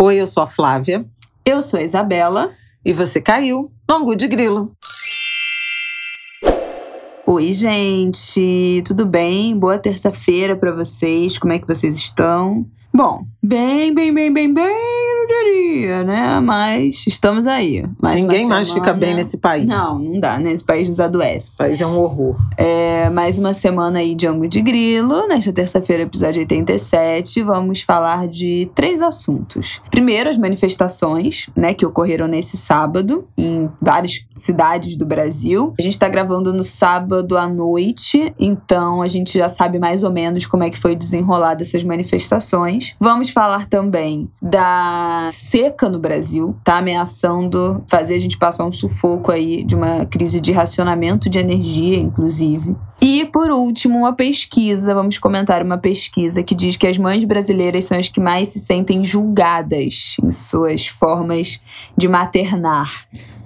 Oi, eu sou a Flávia. Eu sou a Isabela. E você caiu no Angu de Grilo. Oi, gente, tudo bem? Boa terça-feira para vocês. Como é que vocês estão? Bom, bem, bem, bem, bem, bem, diria, né? Mas estamos aí. Mais Ninguém mais fica bem nesse país. Não, não dá, né? Esse país nos adoece. O país é um horror. É, mais uma semana aí de Ango de Grilo. Nesta terça-feira, episódio 87, vamos falar de três assuntos. Primeiro, as manifestações, né, que ocorreram nesse sábado em várias cidades do Brasil. A gente tá gravando no sábado à noite, então a gente já sabe mais ou menos como é que foi desenrolada essas manifestações. Vamos falar também da seca no Brasil, tá ameaçando fazer a gente passar um sufoco aí de uma crise de racionamento de energia, inclusive. E por último, uma pesquisa, vamos comentar uma pesquisa que diz que as mães brasileiras são as que mais se sentem julgadas em suas formas de maternar.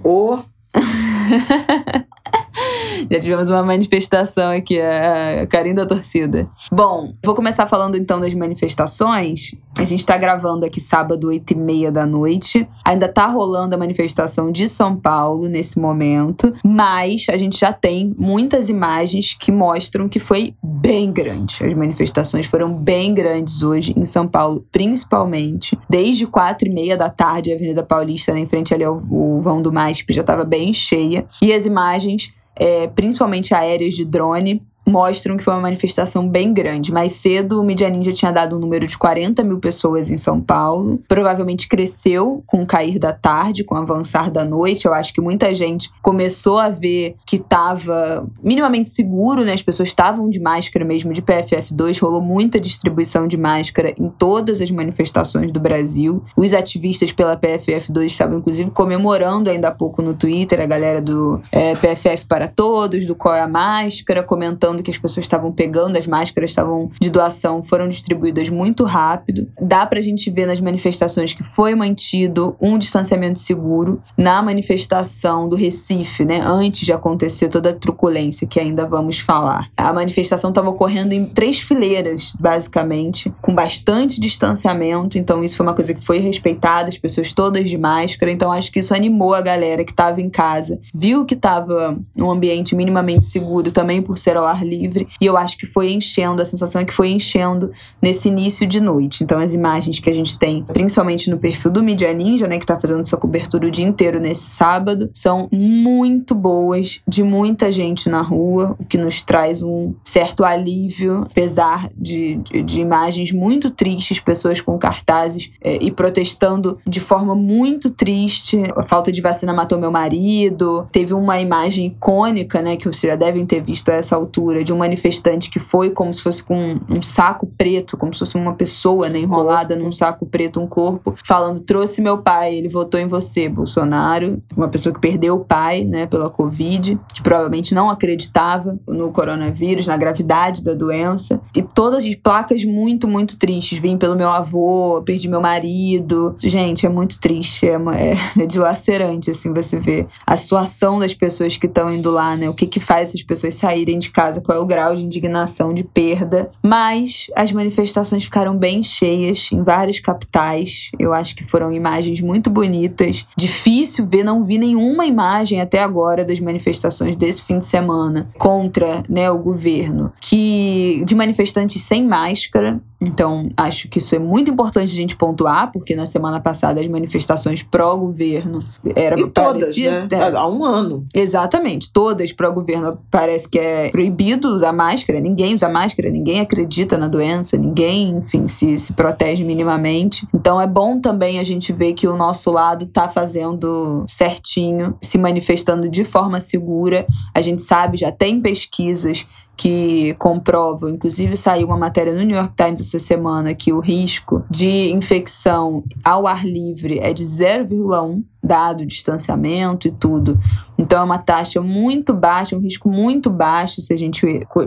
O Já tivemos uma manifestação aqui, a carinho da torcida. Bom, vou começar falando então das manifestações. A gente tá gravando aqui sábado, 8 e meia da noite. Ainda tá rolando a manifestação de São Paulo nesse momento, mas a gente já tem muitas imagens que mostram que foi bem grande. As manifestações foram bem grandes hoje em São Paulo, principalmente. Desde quatro e meia da tarde, a Avenida Paulista, né, em frente ali ao, vão do MASP, já estava bem cheia. E as imagens é, principalmente aéreas de drone, mostram que foi uma manifestação bem grande. Mais cedo, o Media Ninja tinha dado um número de 40 mil pessoas em São Paulo. Provavelmente cresceu com o cair da tarde, com o avançar da noite. Eu acho que muita gente começou a ver que estava minimamente seguro, né? As pessoas estavam de máscara mesmo, de PFF2. Rolou muita distribuição de máscara em todas as manifestações do Brasil. Os ativistas pela PFF2 estavam, inclusive, comemorando ainda há pouco no Twitter, a galera do é, PFF para Todos, do Qual é a Máscara, comentando que as pessoas estavam pegando, as máscaras estavam de doação, foram distribuídas muito rápido. Dá pra gente ver nas manifestações que foi mantido um distanciamento seguro. Na manifestação do Recife, né, antes de acontecer toda a truculência que ainda vamos falar. A manifestação estava ocorrendo em três fileiras, basicamente, com bastante distanciamento, então isso foi uma coisa que foi respeitada, as pessoas todas de máscara, então acho que isso animou a galera que estava em casa, viu que estava um ambiente minimamente seguro também por ser ao ar livre. E eu acho que foi enchendo, a sensação é que foi enchendo nesse início de noite. Então, as imagens que a gente tem, principalmente no perfil do Media Ninja, né, que tá fazendo sua cobertura o dia inteiro nesse sábado, são muito boas, de muita gente na rua, o que nos traz um certo alívio, apesar de, de, de imagens muito tristes, pessoas com cartazes é, e protestando de forma muito triste. A falta de vacina matou meu marido. Teve uma imagem icônica, né, que vocês já devem ter visto a essa altura de um manifestante que foi como se fosse com um saco preto, como se fosse uma pessoa né, enrolada num saco preto, um corpo, falando: trouxe meu pai, ele votou em você, Bolsonaro. Uma pessoa que perdeu o pai né, pela Covid, que provavelmente não acreditava no coronavírus, na gravidade da doença. E todas as placas muito, muito tristes. Vim pelo meu avô, perdi meu marido. Gente, é muito triste, é, uma, é, é dilacerante, assim, você ver a situação das pessoas que estão indo lá, né? O que que faz essas pessoas saírem de casa, qual é o grau de indignação, de perda. Mas as manifestações ficaram bem cheias em várias capitais. Eu acho que foram imagens muito bonitas. Difícil ver, não vi nenhuma imagem até agora das manifestações desse fim de semana contra né, o governo, que de manifestantes sem máscara. Então, acho que isso é muito importante a gente pontuar, porque na semana passada as manifestações pró-governo era e todas, né? É, há um ano. Exatamente, todas pró-governo parece que é proibido proibido usar máscara, ninguém usa máscara, ninguém acredita na doença, ninguém, enfim, se, se protege minimamente. Então é bom também a gente ver que o nosso lado tá fazendo certinho, se manifestando de forma segura. A gente sabe, já tem pesquisas que comprovam, inclusive saiu uma matéria no New York Times essa semana que o risco de infecção ao ar livre é de 0,1 dado o distanciamento e tudo. Então é uma taxa muito baixa, um risco muito baixo se a gente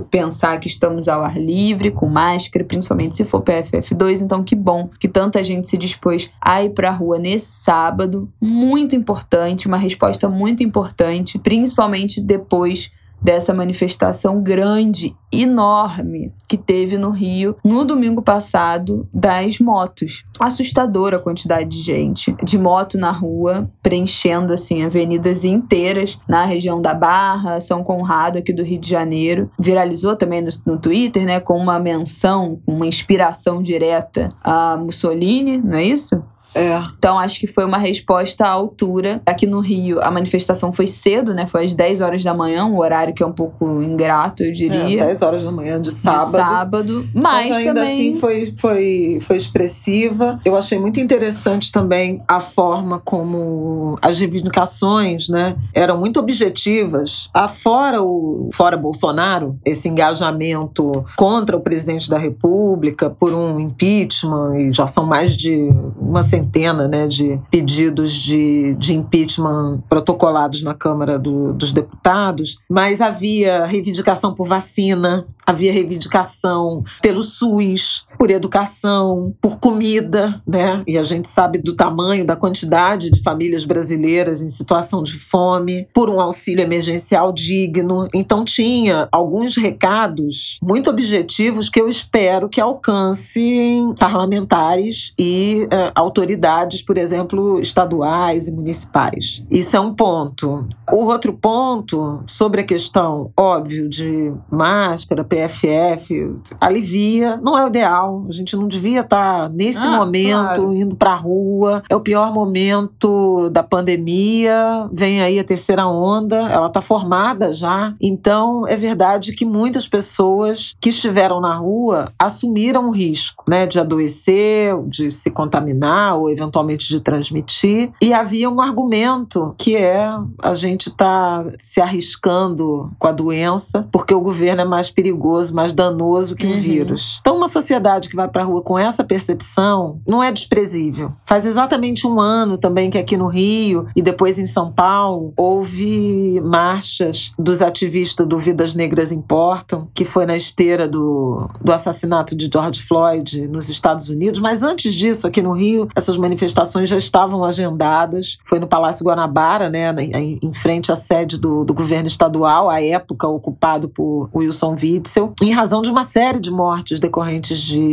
pensar que estamos ao ar livre, com máscara, principalmente se for PFF2. Então que bom que tanta gente se dispôs a ir para a rua nesse sábado. Muito importante, uma resposta muito importante, principalmente depois dessa manifestação grande, enorme, que teve no Rio no domingo passado das motos. Assustadora a quantidade de gente de moto na rua, preenchendo assim avenidas inteiras na região da Barra, São Conrado aqui do Rio de Janeiro. Viralizou também no, no Twitter, né, com uma menção, uma inspiração direta a Mussolini, não é isso? É. Então acho que foi uma resposta à altura. Aqui no Rio, a manifestação foi cedo, né? Foi às 10 horas da manhã, um horário que é um pouco ingrato, eu diria. É, 10 horas da manhã de sábado. De sábado. Mas, mas ainda também... assim foi, foi, foi expressiva. Eu achei muito interessante também a forma como as reivindicações, né, eram muito objetivas. Afora o fora Bolsonaro, esse engajamento contra o presidente da República por um impeachment, e já são mais de uma centena centena né, de pedidos de, de impeachment protocolados na Câmara do, dos Deputados, mas havia reivindicação por vacina, havia reivindicação pelo SUS, por educação, por comida, né? E a gente sabe do tamanho, da quantidade de famílias brasileiras em situação de fome, por um auxílio emergencial digno. Então tinha alguns recados muito objetivos que eu espero que alcancem parlamentares e uh, autoridades, por exemplo, estaduais e municipais. Isso é um ponto. O outro ponto sobre a questão, óbvio, de máscara, PFF, alivia, não é o ideal. A gente não devia estar nesse ah, momento claro. indo para a rua. É o pior momento da pandemia. Vem aí a terceira onda, ela está formada já. Então, é verdade que muitas pessoas que estiveram na rua assumiram o risco, né, de adoecer, de se contaminar ou eventualmente de transmitir. E havia um argumento que é a gente está se arriscando com a doença porque o governo é mais perigoso, mais danoso que uhum. o vírus. Então, uma sociedade que vai para a rua com essa percepção não é desprezível. Faz exatamente um ano também que aqui no Rio e depois em São Paulo houve marchas dos ativistas do Vidas Negras Importam, que foi na esteira do, do assassinato de George Floyd nos Estados Unidos. Mas antes disso, aqui no Rio, essas manifestações já estavam agendadas. Foi no Palácio Guanabara, né, em frente à sede do, do governo estadual, à época ocupado por Wilson Witzel, em razão de uma série de mortes decorrentes de,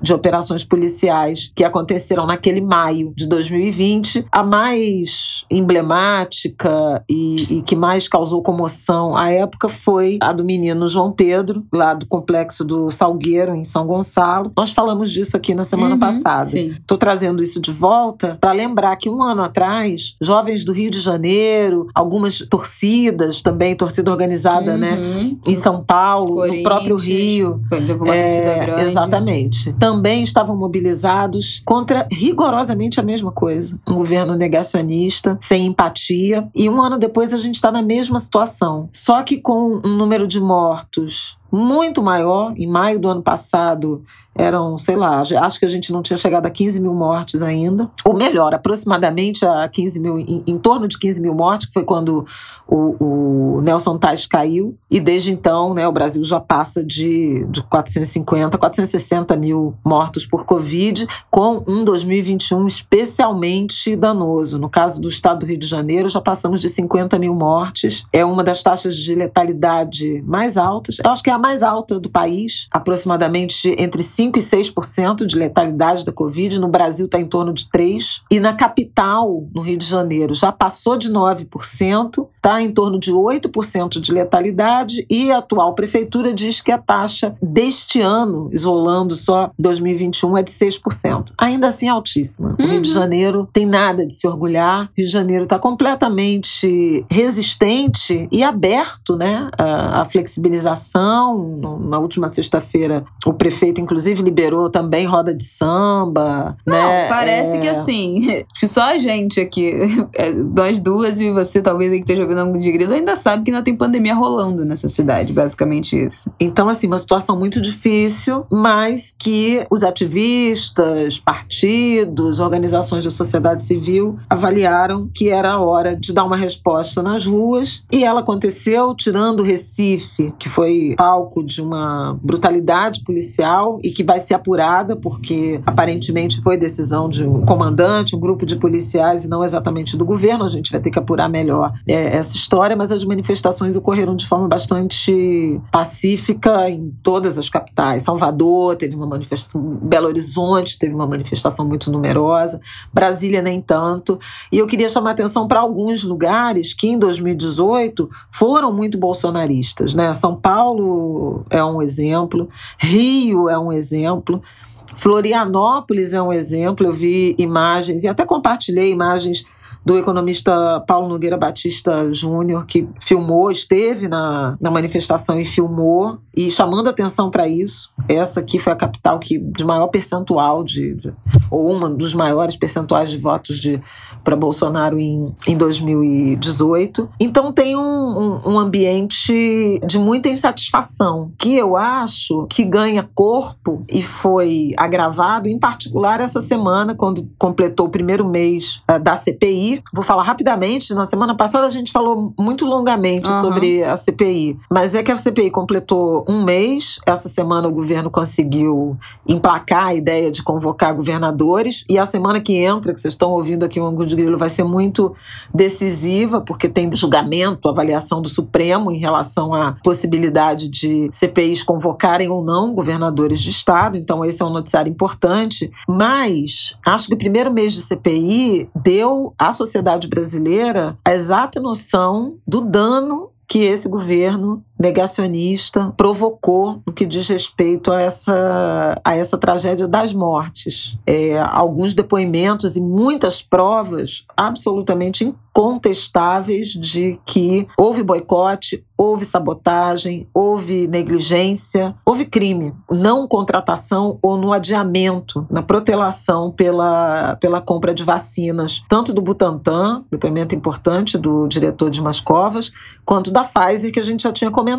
de operações policiais que aconteceram naquele maio de 2020. A mais emblemática e, e que mais causou comoção à época foi a do menino João Pedro, lá do complexo do Salgueiro, em São Gonçalo. Nós falamos disso aqui na semana uhum, passada. Estou trazendo isso de volta para lembrar que um ano atrás, jovens do Rio de Janeiro, algumas torcidas também, torcida organizada, né, uhum. né, em São Paulo, no próprio Rio. Foi uma é, grande. Exatamente. Também estavam mobilizados contra rigorosamente a mesma coisa. Um governo negacionista, sem empatia. E um ano depois a gente está na mesma situação. Só que com um número de mortos muito maior. Em maio do ano passado, eram, sei lá, acho que a gente não tinha chegado a 15 mil mortes ainda. Ou melhor, aproximadamente a 15 mil, em, em torno de 15 mil mortes, que foi quando o, o Nelson Tais caiu. E desde então, né, o Brasil já passa de, de 450, 460 mil mortos por Covid, com um 2021 especialmente danoso. No caso do estado do Rio de Janeiro, já passamos de 50 mil mortes. É uma das taxas de letalidade mais altas. Eu acho que é a mais alta do país, aproximadamente entre 5% e 6% de letalidade da Covid. No Brasil está em torno de 3%. E na capital, no Rio de Janeiro, já passou de 9%, está em torno de 8% de letalidade. E a atual prefeitura diz que a taxa deste ano, isolando só 2021, é de 6%. Ainda assim, altíssima. O Rio de uhum. Janeiro tem nada de se orgulhar. O Rio de Janeiro está completamente resistente e aberto né, à flexibilização na última sexta-feira, o prefeito, inclusive, liberou também roda de samba. Não, né? parece é... que assim, só a gente aqui, é, nós duas e você, talvez aí que esteja ouvindo algum de grilo, ainda sabe que ainda tem pandemia rolando nessa cidade, basicamente isso. Então, assim, uma situação muito difícil, mas que os ativistas, partidos, organizações da sociedade civil avaliaram que era a hora de dar uma resposta nas ruas. E ela aconteceu tirando o Recife, que foi palco de uma brutalidade policial e que que vai ser apurada, porque aparentemente foi decisão de um comandante, um grupo de policiais, e não exatamente do governo. A gente vai ter que apurar melhor é, essa história, mas as manifestações ocorreram de forma bastante pacífica em todas as capitais. Salvador teve uma manifestação, Belo Horizonte teve uma manifestação muito numerosa, Brasília nem tanto. E eu queria chamar atenção para alguns lugares que em 2018 foram muito bolsonaristas, né? São Paulo é um exemplo, Rio é um exemplo. Florianópolis é um exemplo, eu vi imagens e até compartilhei imagens do economista Paulo Nogueira Batista Júnior, que filmou, esteve na, na manifestação e filmou, e chamando atenção para isso. Essa aqui foi a capital que de maior percentual de, de ou uma dos maiores percentuais de votos de para Bolsonaro em, em 2018. Então tem um, um, um, ambiente de muita insatisfação, que eu acho que ganha corpo e foi agravado, em particular essa semana, quando completou o primeiro mês uh, da CPI. Vou falar rapidamente, na semana passada a gente falou muito longamente uhum. sobre a CPI, mas é que a CPI completou um mês, essa semana o governo conseguiu emplacar a ideia de convocar governadores, e a semana que entra, que vocês estão ouvindo aqui um de Grilo vai ser muito decisiva, porque tem julgamento, avaliação do Supremo em relação à possibilidade de CPIs convocarem ou não governadores de Estado. Então, esse é um noticiário importante. Mas acho que o primeiro mês de CPI deu à sociedade brasileira a exata noção do dano que esse governo negacionista provocou no que diz respeito a essa, a essa tragédia das mortes. É, alguns depoimentos e muitas provas absolutamente incontestáveis de que houve boicote, houve sabotagem, houve negligência, houve crime, não contratação ou no adiamento, na protelação pela, pela compra de vacinas, tanto do Butantan, depoimento importante do diretor de Mascovas, quanto da Pfizer, que a gente já tinha comentado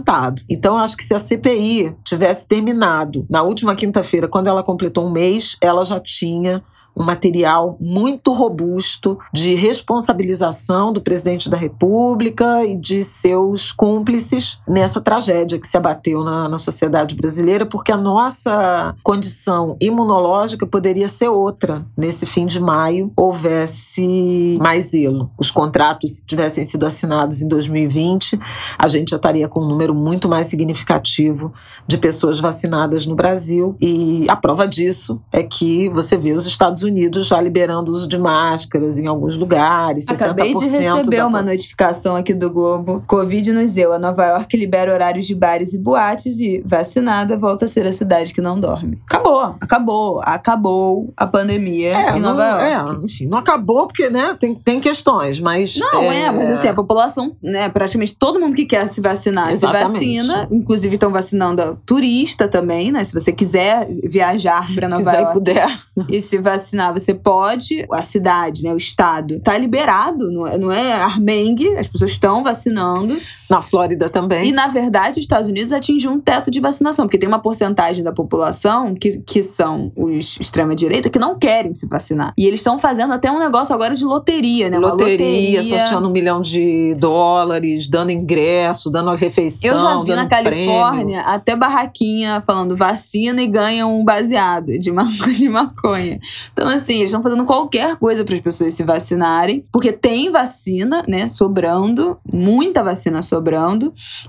Então, acho que se a CPI tivesse terminado na última quinta-feira, quando ela completou um mês, ela já tinha um material muito robusto de responsabilização do presidente da República e de seus cúmplices nessa tragédia que se abateu na, na sociedade brasileira, porque a nossa condição imunológica poderia ser outra nesse fim de maio, houvesse mais zelo. Os contratos tivessem sido assinados em 2020, a gente já estaria com um número muito mais significativo de pessoas vacinadas no Brasil. E a prova disso é que você vê os Estados Unidos já liberando o uso de máscaras em alguns lugares. Acabei de receber da... uma notificação aqui do Globo. Covid nos deu. A Nova York libera horários de bares e boates e vacinada volta a ser a cidade que não dorme. Acabou, acabou, acabou a pandemia é, em Nova não, York. É, enfim, não acabou porque, né, tem, tem questões, mas... Não, é, é mas assim, a população, né, praticamente todo mundo que quer se vacinar Exatamente. se vacina. Inclusive estão vacinando turista também, né, se você quiser viajar para Nova quiser York. E puder. E se vacinar vacinar, você pode, a cidade, né, o estado, tá liberado, não é, não é armengue, as pessoas estão vacinando. Na Flórida também. E, na verdade, os Estados Unidos atingiu um teto de vacinação, porque tem uma porcentagem da população que, que são os extrema-direita que não querem se vacinar. E eles estão fazendo até um negócio agora de loteria, né? Loteria, loteria, sorteando um milhão de dólares, dando ingresso, dando refeição. Eu já vi na Califórnia prêmio. até barraquinha falando vacina e ganha um baseado de, ma de maconha. Então, assim, eles estão fazendo qualquer coisa para as pessoas se vacinarem, porque tem vacina, né, sobrando, muita vacina sobrando,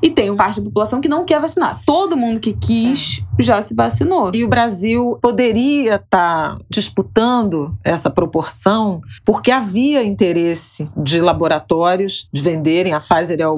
e tem parte da população que não quer vacinar. Todo mundo que quis já se vacinou. E o Brasil poderia estar tá disputando essa proporção porque havia interesse de laboratórios de venderem. A Pfizer é o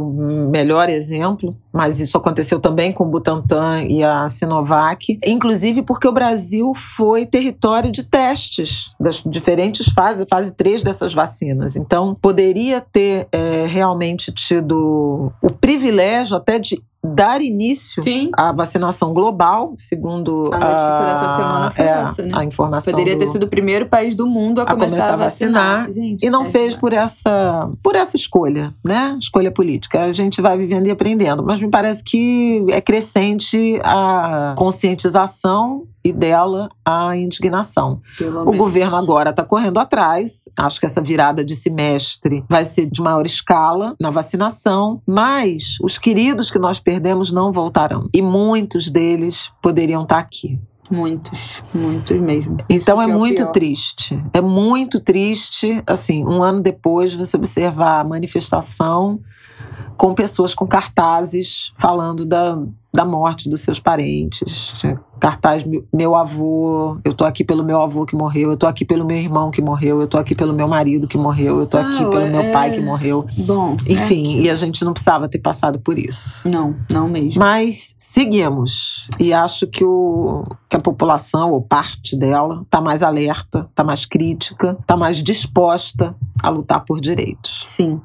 melhor exemplo, mas isso aconteceu também com o Butantan e a Sinovac, inclusive porque o Brasil foi território de testes das diferentes fases, fase 3 dessas vacinas. Então, poderia ter é, realmente tido o privilégio até de dar início Sim. à vacinação global, segundo a notícia a, dessa semana foi é, essa, né? A informação poderia do, ter sido o primeiro país do mundo a, a começar, começar, a vacinar, vacinar Gente, e não é fez por essa por essa escolha, né? Escolha política. A gente vai vivendo e aprendendo, mas me parece que é crescente a conscientização e dela a indignação. Pelo o menos. governo agora está correndo atrás. Acho que essa virada de semestre vai ser de maior escala na vacinação, mas os queridos que nós perdemos não voltarão. E muitos deles poderiam estar tá aqui. Muitos, muitos mesmo. Então é o muito pior. triste. É muito triste, assim, um ano depois você observar a manifestação com pessoas com cartazes falando da, da morte dos seus parentes. Cartaz, meu, meu avô, eu tô aqui pelo meu avô que morreu, eu tô aqui pelo meu irmão que morreu, eu tô aqui pelo meu marido que morreu, eu tô aqui Ah, pelo meu é- pai que morreu. Bom, Enfim, e a gente não precisava ter passado por isso. é- não, não mesmo. Mas seguimos. E acho que, o, que a população, ou parte dela, está mais alerta, está mais crítica, está mais disposta a lutar por direitos. Sim.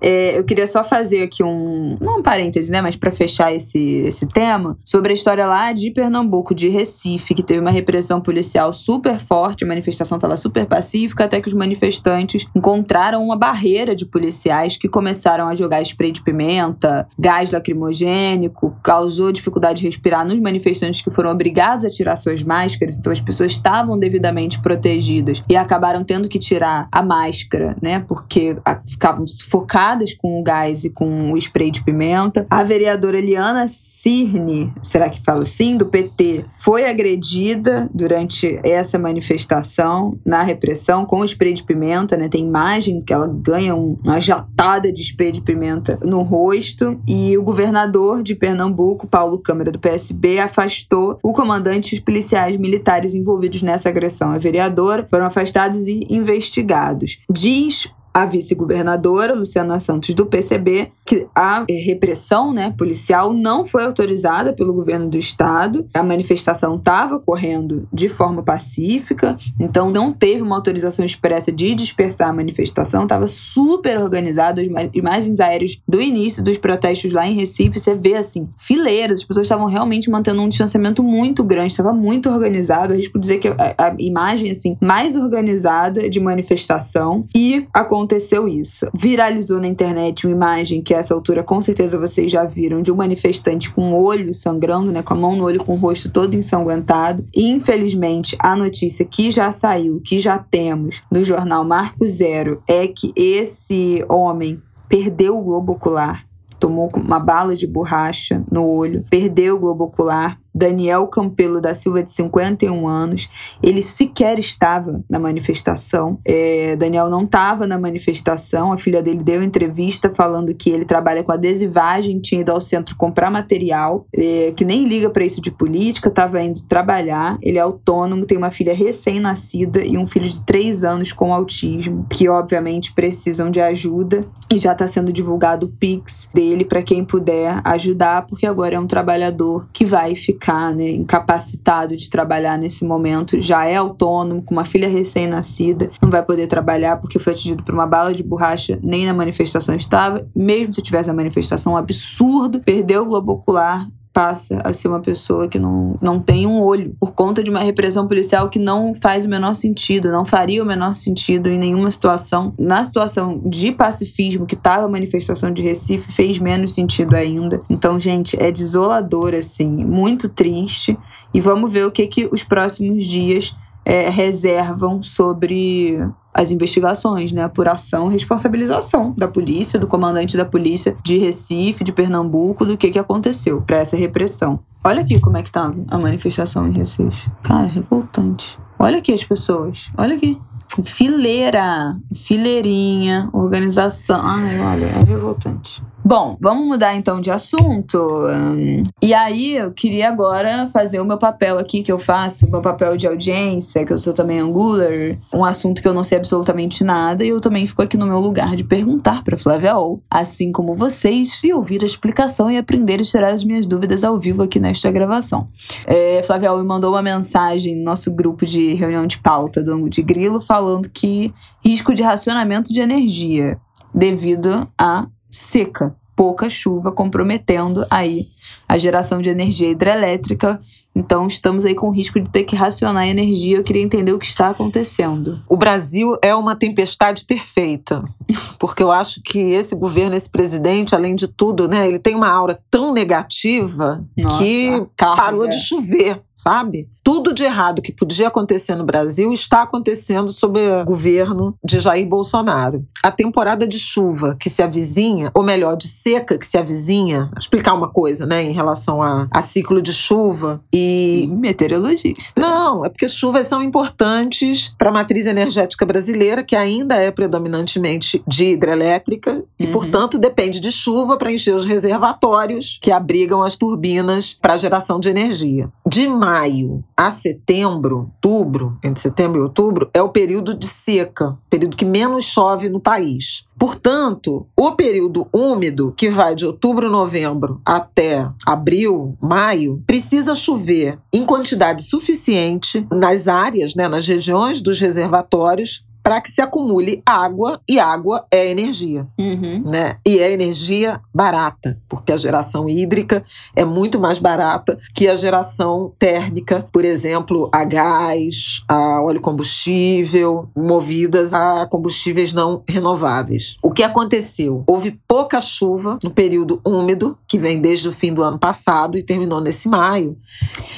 É, eu queria só fazer aqui um. Não um parêntese, né? Mas para fechar esse, esse tema, sobre a história lá de Pernambuco, de Recife, que teve uma repressão policial super forte, a manifestação estava super pacífica, até que os manifestantes encontraram uma barreira de policiais que começaram a jogar spray de pimenta, gás lacrimogênico, causou dificuldade de respirar nos manifestantes que foram obrigados a tirar suas máscaras, então as pessoas estavam devidamente protegidas e acabaram tendo que tirar a máscara, né? Porque ficavam sufocadas com o gás e com o spray de pimenta. A vereadora Eliana Cirne, será que fala assim, do PT, foi agredida durante essa manifestação na repressão com spray de pimenta, né? Tem imagem que ela ganha um- uma jatada de spray de pimenta no rosto e o governador de Pernambuco, Paulo Câmara do PSB, afastou o comandante e os policiais militares envolvidos nessa agressão à vereadora, foram afastados e investigados. Diz a vice-governadora Luciana Santos do PCB que a eh, repressão né, policial não foi autorizada pelo governo do estado. A manifestação estava correndo de forma pacífica, então não teve uma autorização expressa de dispersar a manifestação. Estava super organizado. As ima- imagens aéreas do início dos protestos lá em Recife, você vê assim, fileiras, as pessoas estavam realmente mantendo um distanciamento muito grande, estava muito organizado. Arrisco dizer que a, a imagem assim mais organizada de manifestação e aconteceu isso. Viralizou na internet uma imagem que a essa altura com certeza vocês já viram de um manifestante com o olho sangrando, né, com a mão no olho, com o rosto todo ensanguentado. E, infelizmente, a notícia que já saiu, que já temos no jornal Marco Zero, é que esse homem perdeu o globo ocular, tomou uma bala de borracha no olho, perdeu o globo ocular. Daniel Campelo da Silva, de 51 anos, ele sequer estava na manifestação. É, Daniel não estava na manifestação. A filha dele deu entrevista falando que ele trabalha com adesivagem, tinha ido ao centro comprar material, é, que nem liga para isso de política, estava indo trabalhar. Ele é autônomo, tem uma filha recém-nascida e um filho de 3 anos com autismo, que obviamente precisam de ajuda. E já está sendo divulgado o Pix dele para quem puder ajudar, porque agora é um trabalhador que vai ficar né, incapacitado de trabalhar nesse momento, já é autônomo, com uma filha recém-nascida, não vai poder trabalhar porque foi atingido por uma bala de borracha, nem na manifestação estava. Mesmo se tivesse a manifestação, um absurdo, perdeu o globo ocular, passa a ser uma pessoa que não, não tem um olho, por conta de uma repressão policial que não faz o menor sentido, não faria o menor sentido em nenhuma situação. Na situação de pacifismo que estava a manifestação de Recife, fez menos sentido ainda. Então, gente, é desolador, assim, muito triste. E vamos ver o que, que os próximos dias é, reservam sobre as investigações, né? Apuração e responsabilização da polícia, do comandante da polícia de Recife, de Pernambuco, do que, que aconteceu para essa repressão. Olha aqui como é que tava a manifestação em Recife. Cara, revoltante. Olha aqui as pessoas. Olha aqui. Fileira, fileirinha, organização. Ai, olha, é revoltante. Bom, vamos mudar então de assunto. Hum, E aí, eu queria agora fazer o meu papel aqui que eu faço, meu papel de audiência, que eu sou também angular, um assunto que eu não sei absolutamente nada, e eu também fico aqui no meu lugar de perguntar para Flávia Ol, assim como vocês, e ouvir a explicação e aprender e tirar as minhas dúvidas ao vivo aqui nesta gravação. É, Flávia Ol me mandou uma mensagem no nosso grupo de reunião de pauta do Angu de Grilo falando que risco de racionamento de energia devido à seca, pouca chuva, comprometendo aí a geração de energia hidrelétrica. Então estamos aí com risco de ter que racionar a energia. Eu queria entender o que está acontecendo. O Brasil é uma tempestade perfeita, porque eu acho que esse governo, esse presidente, além de tudo, né, ele tem uma aura tão negativa Nossa, que parou de chover, sabe? Tudo de errado que podia acontecer no Brasil está acontecendo sob o governo de Jair Bolsonaro. A temporada de chuva que se avizinha, ou melhor, de seca que se avizinha, explicar uma coisa, né, em relação a, a ciclo de chuva e meteorologista. Não, é porque chuvas são importantes para a matriz energética brasileira, que ainda é predominantemente de hidrelétrica uhum. e, portanto, depende de chuva para encher os reservatórios que abrigam as turbinas para geração de energia. De maio a setembro, outubro, entre setembro e outubro, é o período de seca, período que menos chove no país. Portanto, o período úmido, que vai de outubro, novembro até abril, maio, precisa chover em quantidade suficiente nas áreas, né, nas regiões dos reservatórios para que se acumule água e água é energia, uhum. né? E é energia barata, porque a geração hídrica é muito mais barata que a geração térmica, por exemplo, a gás, a óleo combustível, movidas a combustíveis não renováveis. O que aconteceu? Houve pouca chuva no período úmido, que vem desde o fim do ano passado e terminou nesse maio.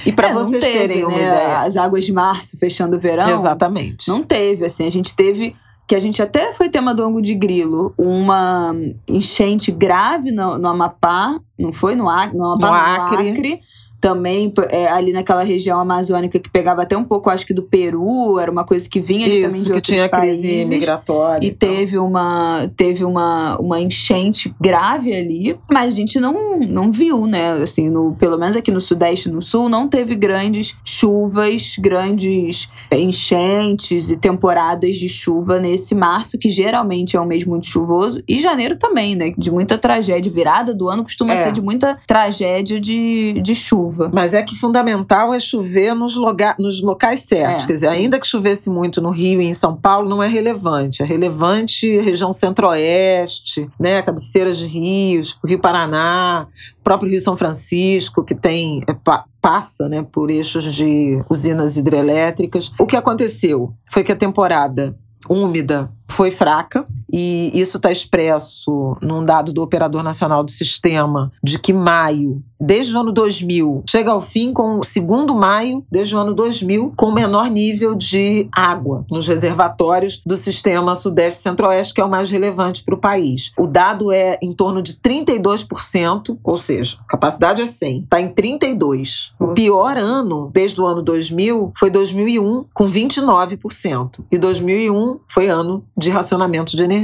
E para é, vocês teve, terem uma né? ideia, as águas de março fechando o verão. Exatamente. Não teve, assim, a gente teve que a gente até foi tema do ângulo de grilo, uma enchente grave no, no Amapá, não foi no Acre, no, Amapá, no Acre. No Acre também é, ali naquela região amazônica que pegava até um pouco, acho que do Peru, era uma coisa que vinha Isso, também de que tinha países. crise migratória. E, teve uma teve uma, uma enchente grave ali, mas a gente não, não viu, né? Assim, no, pelo menos aqui no Sudeste e no Sul, não teve grandes chuvas, grandes enchentes e temporadas de chuva nesse março, que geralmente é um mês muito chuvoso, e janeiro também, né? De muita tragédia. Virada do ano costuma é. ser de muita tragédia de, de chuva chuva. Mas é que fundamental é chover nos, loga nos locais certos. É, Quer dizer, sim. ainda que chovesse muito no Rio e em São Paulo, não é relevante. É relevante região centro-oeste, né? Cabeceiras de rios, Rio Paraná, próprio Rio São Francisco, que tem. É, passa né, por eixos de usinas hidrelétricas. O que aconteceu foi que a temporada úmida foi fraca, e isso está expresso num dado do Operador Nacional do Sistema, de que maio, desde o ano 2000, chega ao fim com o segundo maio, desde o ano 2000, com o menor nível de água nos reservatórios do sistema Sudeste Centro-Oeste, que é o mais relevante para o país. O dado é em torno de 32%, ou seja, a capacidade é 100, está em 32%. O pior ano, desde o ano 2000, foi 2001, com 29%. E 2001 foi ano de racionamento de energia.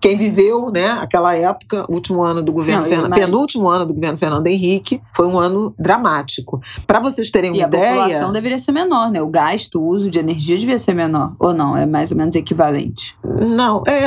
Quem viveu, né, aquela época, último ano do governo Fernando, penúltimo ano do governo Fernando Henrique, foi um ano dramático. Para vocês terem uma e ideia, a população deveria ser menor, né? O gasto, o uso de energia devia ser menor, ou não? É mais ou menos equivalente? Não, é,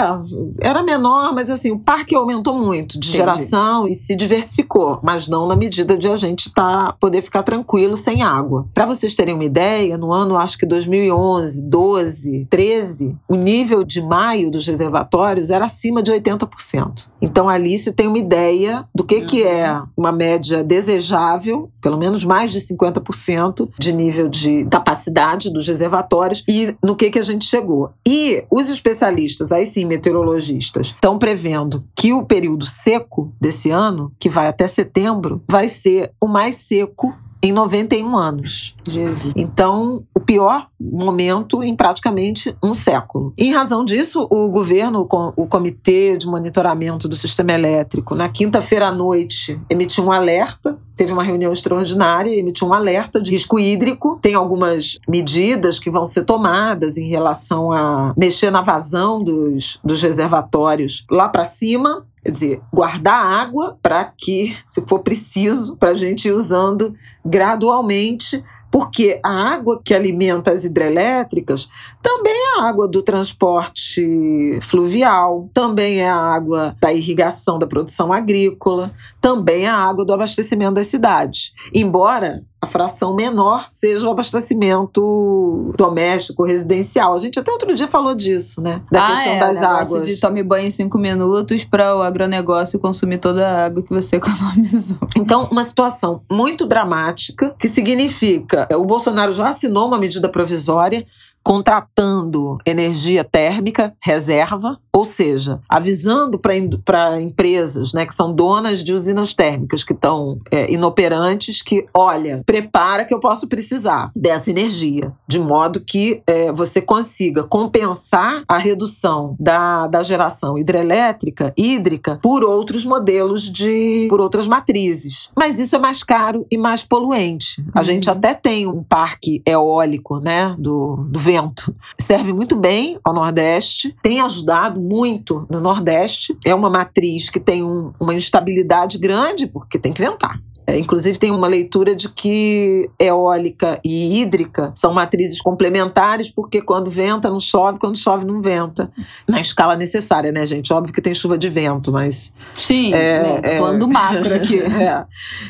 era menor, mas assim, o parque aumentou muito de Entendi. geração e se diversificou, mas não na medida de a gente tá poder ficar tranquilo sem água. Para vocês terem uma ideia, no ano acho que 2011, 12, 13, o nível de maio dos reservatórios era acima de 80%. Então ali se tem uma ideia do que, que é uhum. uma média desejável, pelo menos mais de 50% de nível de capacidade dos reservatórios e no que, que a gente chegou. E os especialistas, aí sim, meteorologistas, estão prevendo que o período seco desse ano, que vai até setembro, vai ser o mais seco em 91 anos. Jesus. Então, o pior momento em praticamente um século. Em razão disso, o governo, o Comitê de Monitoramento do Sistema Elétrico, na quinta-feira à noite, emitiu um alerta. Teve uma reunião extraordinária e emitiu um alerta de risco hídrico. Tem algumas medidas que vão ser tomadas em relação a mexer na vazão dos, dos reservatórios lá para cima, Quer dizer, guardar água para que, se for preciso, para a gente ir usando gradualmente porque a água que alimenta as hidrelétricas também é a água do transporte fluvial, também é a água da irrigação da produção agrícola, também é a água do abastecimento das cidades. Embora a fração menor seja o abastecimento doméstico, residencial. A gente até outro dia falou disso, né? Da ah, questão é, das águas. de tome banho em cinco minutos para o agronegócio consumir toda a água que você economizou. Então, uma situação muito dramática, que significa o Bolsonaro já assinou uma medida provisória contratando energia térmica, reserva, Ou seja, avisando para empresas né, que são donas de usinas térmicas que estão é, inoperantes que, olha, prepara que eu posso precisar dessa energia, de modo que é, você consiga compensar a redução da, da geração hidrelétrica, hídrica, por outros modelos de. por outras matrizes. Mas isso é mais caro e mais poluente. A uhum. gente até tem um parque eólico, né, do, do vento. Serve muito bem ao Nordeste, tem ajudado muito no Nordeste. É uma matriz que tem um, uma instabilidade grande, porque tem que ventar. É, inclusive, tem uma leitura de que eólica e hídrica são matrizes complementares, porque quando venta não chove, quando chove não venta. Na escala necessária, né, gente? Óbvio que tem chuva de vento, mas. Sim, é, né? falando macro aqui. é.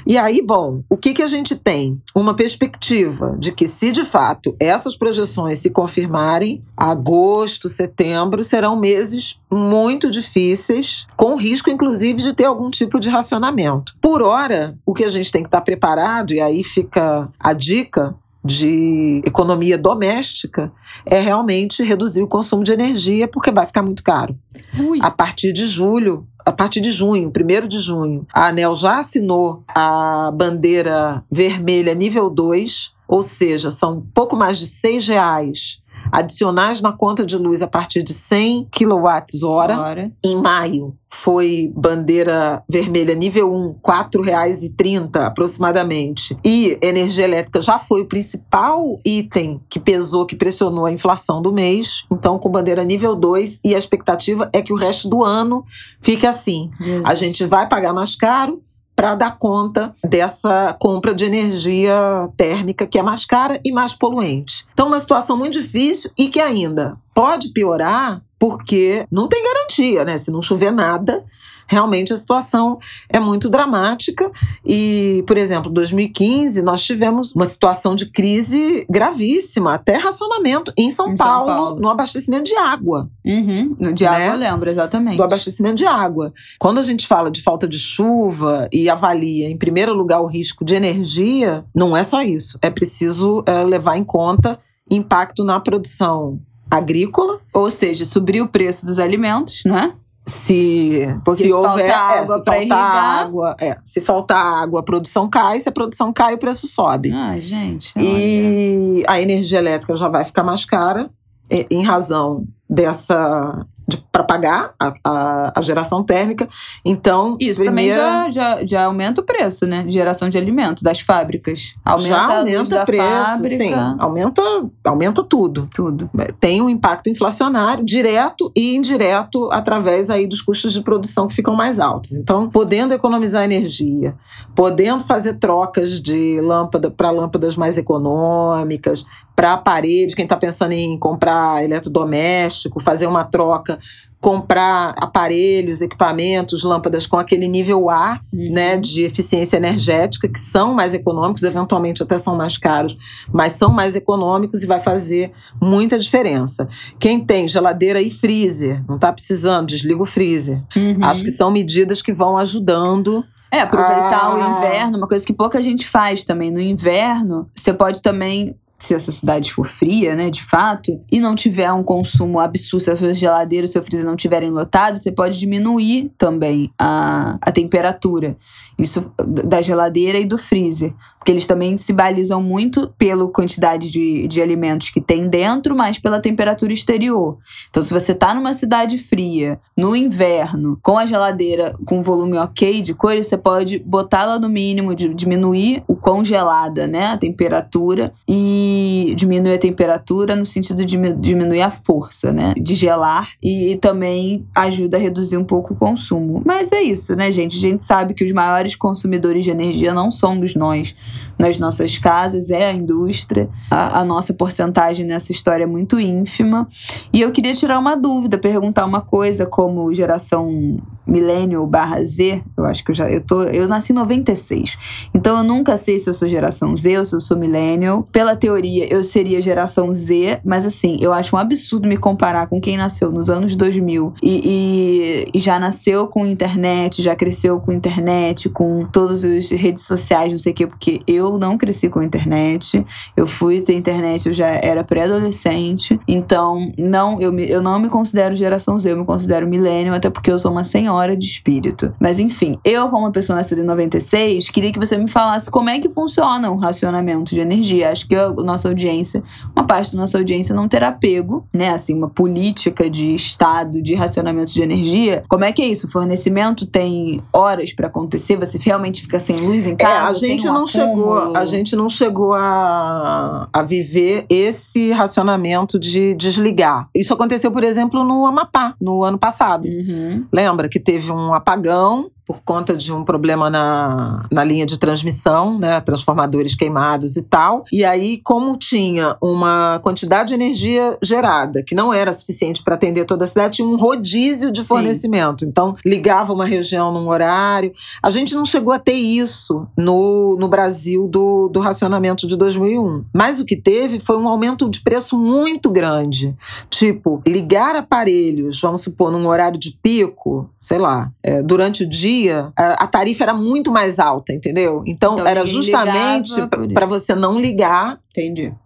E aí, bom, o que, que a gente tem? Uma perspectiva de que, se de fato essas projeções se confirmarem, agosto, setembro serão meses muito difíceis, com risco, inclusive, de ter algum tipo de racionamento. Por hora, o que que a gente tem que estar preparado, e aí fica a dica de economia doméstica, é realmente reduzir o consumo de energia, porque vai ficar muito caro. Ui. A partir de julho, a partir de junho, 1 de junho, a ANEL já assinou a bandeira vermelha nível 2, ou seja, são pouco mais de R$ reais adicionais na conta de luz a partir de 100 kWh. Em maio foi bandeira vermelha nível 1, R$ 4,30 aproximadamente. E energia elétrica já foi o principal item que pesou, que pressionou a inflação do mês. Então, com bandeira nível 2, e a expectativa é que o resto do ano fique assim. Jesus. A gente vai pagar mais caro, para dar conta dessa compra de energia térmica que é mais cara e mais poluente. Então, uma situação muito difícil e que ainda pode piorar porque não tem garantia, né? Se não chover nada, realmente a situação é muito dramática. E, por exemplo, 2015 nós tivemos uma situação de crise gravíssima, até racionamento em São, em Paulo, São Paulo, no abastecimento de água. Uhum, de água, né? eu lembro, exatamente. Do abastecimento de água. Quando a gente fala de falta de chuva e avalia, em primeiro lugar, o risco de energia, não é só isso. É preciso é, levar em conta impacto na produção agrícola. Ou seja, subir o preço dos alimentos, não é? Se, Porque se, houver água é, se faltar água, é, se faltar água, a produção cai, se a produção cai, o preço sobe. Ah, gente. E olha. a energia elétrica já vai ficar mais cara em razão dessa para pagar a, a, a, geração térmica. Então, isso primeira... também já, já, já aumenta o preço, né? Geração de alimentos das fábricas. Aumenta já aumenta o preço, fábrica. sim. Aumenta, aumenta tudo. Tudo. Tem um impacto inflacionário direto e indireto através aí dos custos de produção que ficam mais altos. Então, podendo economizar energia, podendo fazer trocas de lâmpada para lâmpadas mais econômicas, para aparelhos, quem está pensando em comprar eletrodoméstico, fazer uma troca comprar aparelhos, equipamentos, lâmpadas com aquele nível A, uhum. né, de eficiência energética, que são mais econômicos, eventualmente até são mais caros, mas são mais econômicos e vai fazer muita diferença. Quem tem geladeira e freezer, não está precisando, desliga o freezer. Uhum. Acho que são medidas que vão ajudando é, aproveitar ah. o inverno, uma coisa que pouca gente faz também. No inverno, você pode também se a sua cidade for fria, né, de fato, e não tiver um consumo absurdo, se a sua geladeira e o seu freezer não estiverem lotados, você pode diminuir também a, a temperatura. Isso da geladeira e do freezer. Porque eles também se balizam muito pela quantidade de, de alimentos que tem dentro, mas pela temperatura exterior. Então, se você tá numa cidade fria, no inverno, com a geladeira com volume ok de cores, você pode botá-la no mínimo, diminuir o congelada, né? A temperatura e diminuir a temperatura no sentido de diminuir a força, né? De gelar e, e também ajuda a reduzir um pouco o consumo. Mas é isso, né, gente? A gente sabe que os maiores consumidores de energia não somos nós nas nossas casas, é a indústria. A, a, nossa porcentagem nessa história é muito ínfima. E eu queria tirar uma dúvida, perguntar uma coisa como geração millennial barra Z, eu acho que eu já eu tô, eu nasci em 96. Então eu nunca sei se eu sou geração Z ou se eu sou millennial. Pela teoria teoria, eu seria geração Z, mas assim, eu acho um absurdo me comparar com quem nasceu nos anos 2000 e, e, e já nasceu com internet, já cresceu com internet, com todas as redes sociais, não sei o quê, porque eu não cresci com internet. Eu fui ter internet, eu já era pré-adolescente. Então, não, eu, me, eu não me considero geração Z, eu me considero milênio, até porque eu sou uma senhora de espírito. Mas enfim, eu, como uma pessoa nascida em 96, queria que você me falasse como é que funciona o racionamento de energia. Acho que a nossa audiência, uma parte da nossa audiência não terá pego, né? Assim, uma política de estado de racionamento de energia. Como é que é isso? O fornecimento tem horas para acontecer? Você realmente fica sem luz em casa? É, a gente um não chegou, a gente não chegou a, a viver esse racionamento de desligar. Isso aconteceu, por exemplo, no Amapá, no ano passado. Uhum. Lembra que teve um apagão por conta de um problema na, na linha de transmissão, né, transformadores queimados e tal. E aí, como tinha uma quantidade de energia gerada que não era suficiente para atender toda a cidade, tinha um rodízio de fornecimento. Então, ligava uma região num horário. A gente não chegou a ter isso no, no Brasil do, do racionamento de 2001. Mas o que teve foi um aumento de preço muito grande. Tipo, ligar aparelhos, vamos supor, num horário de pico, sei lá, é, durante o dia dia, a, tarifa era muito mais alta, entendeu? Então, então era justamente para você não ligar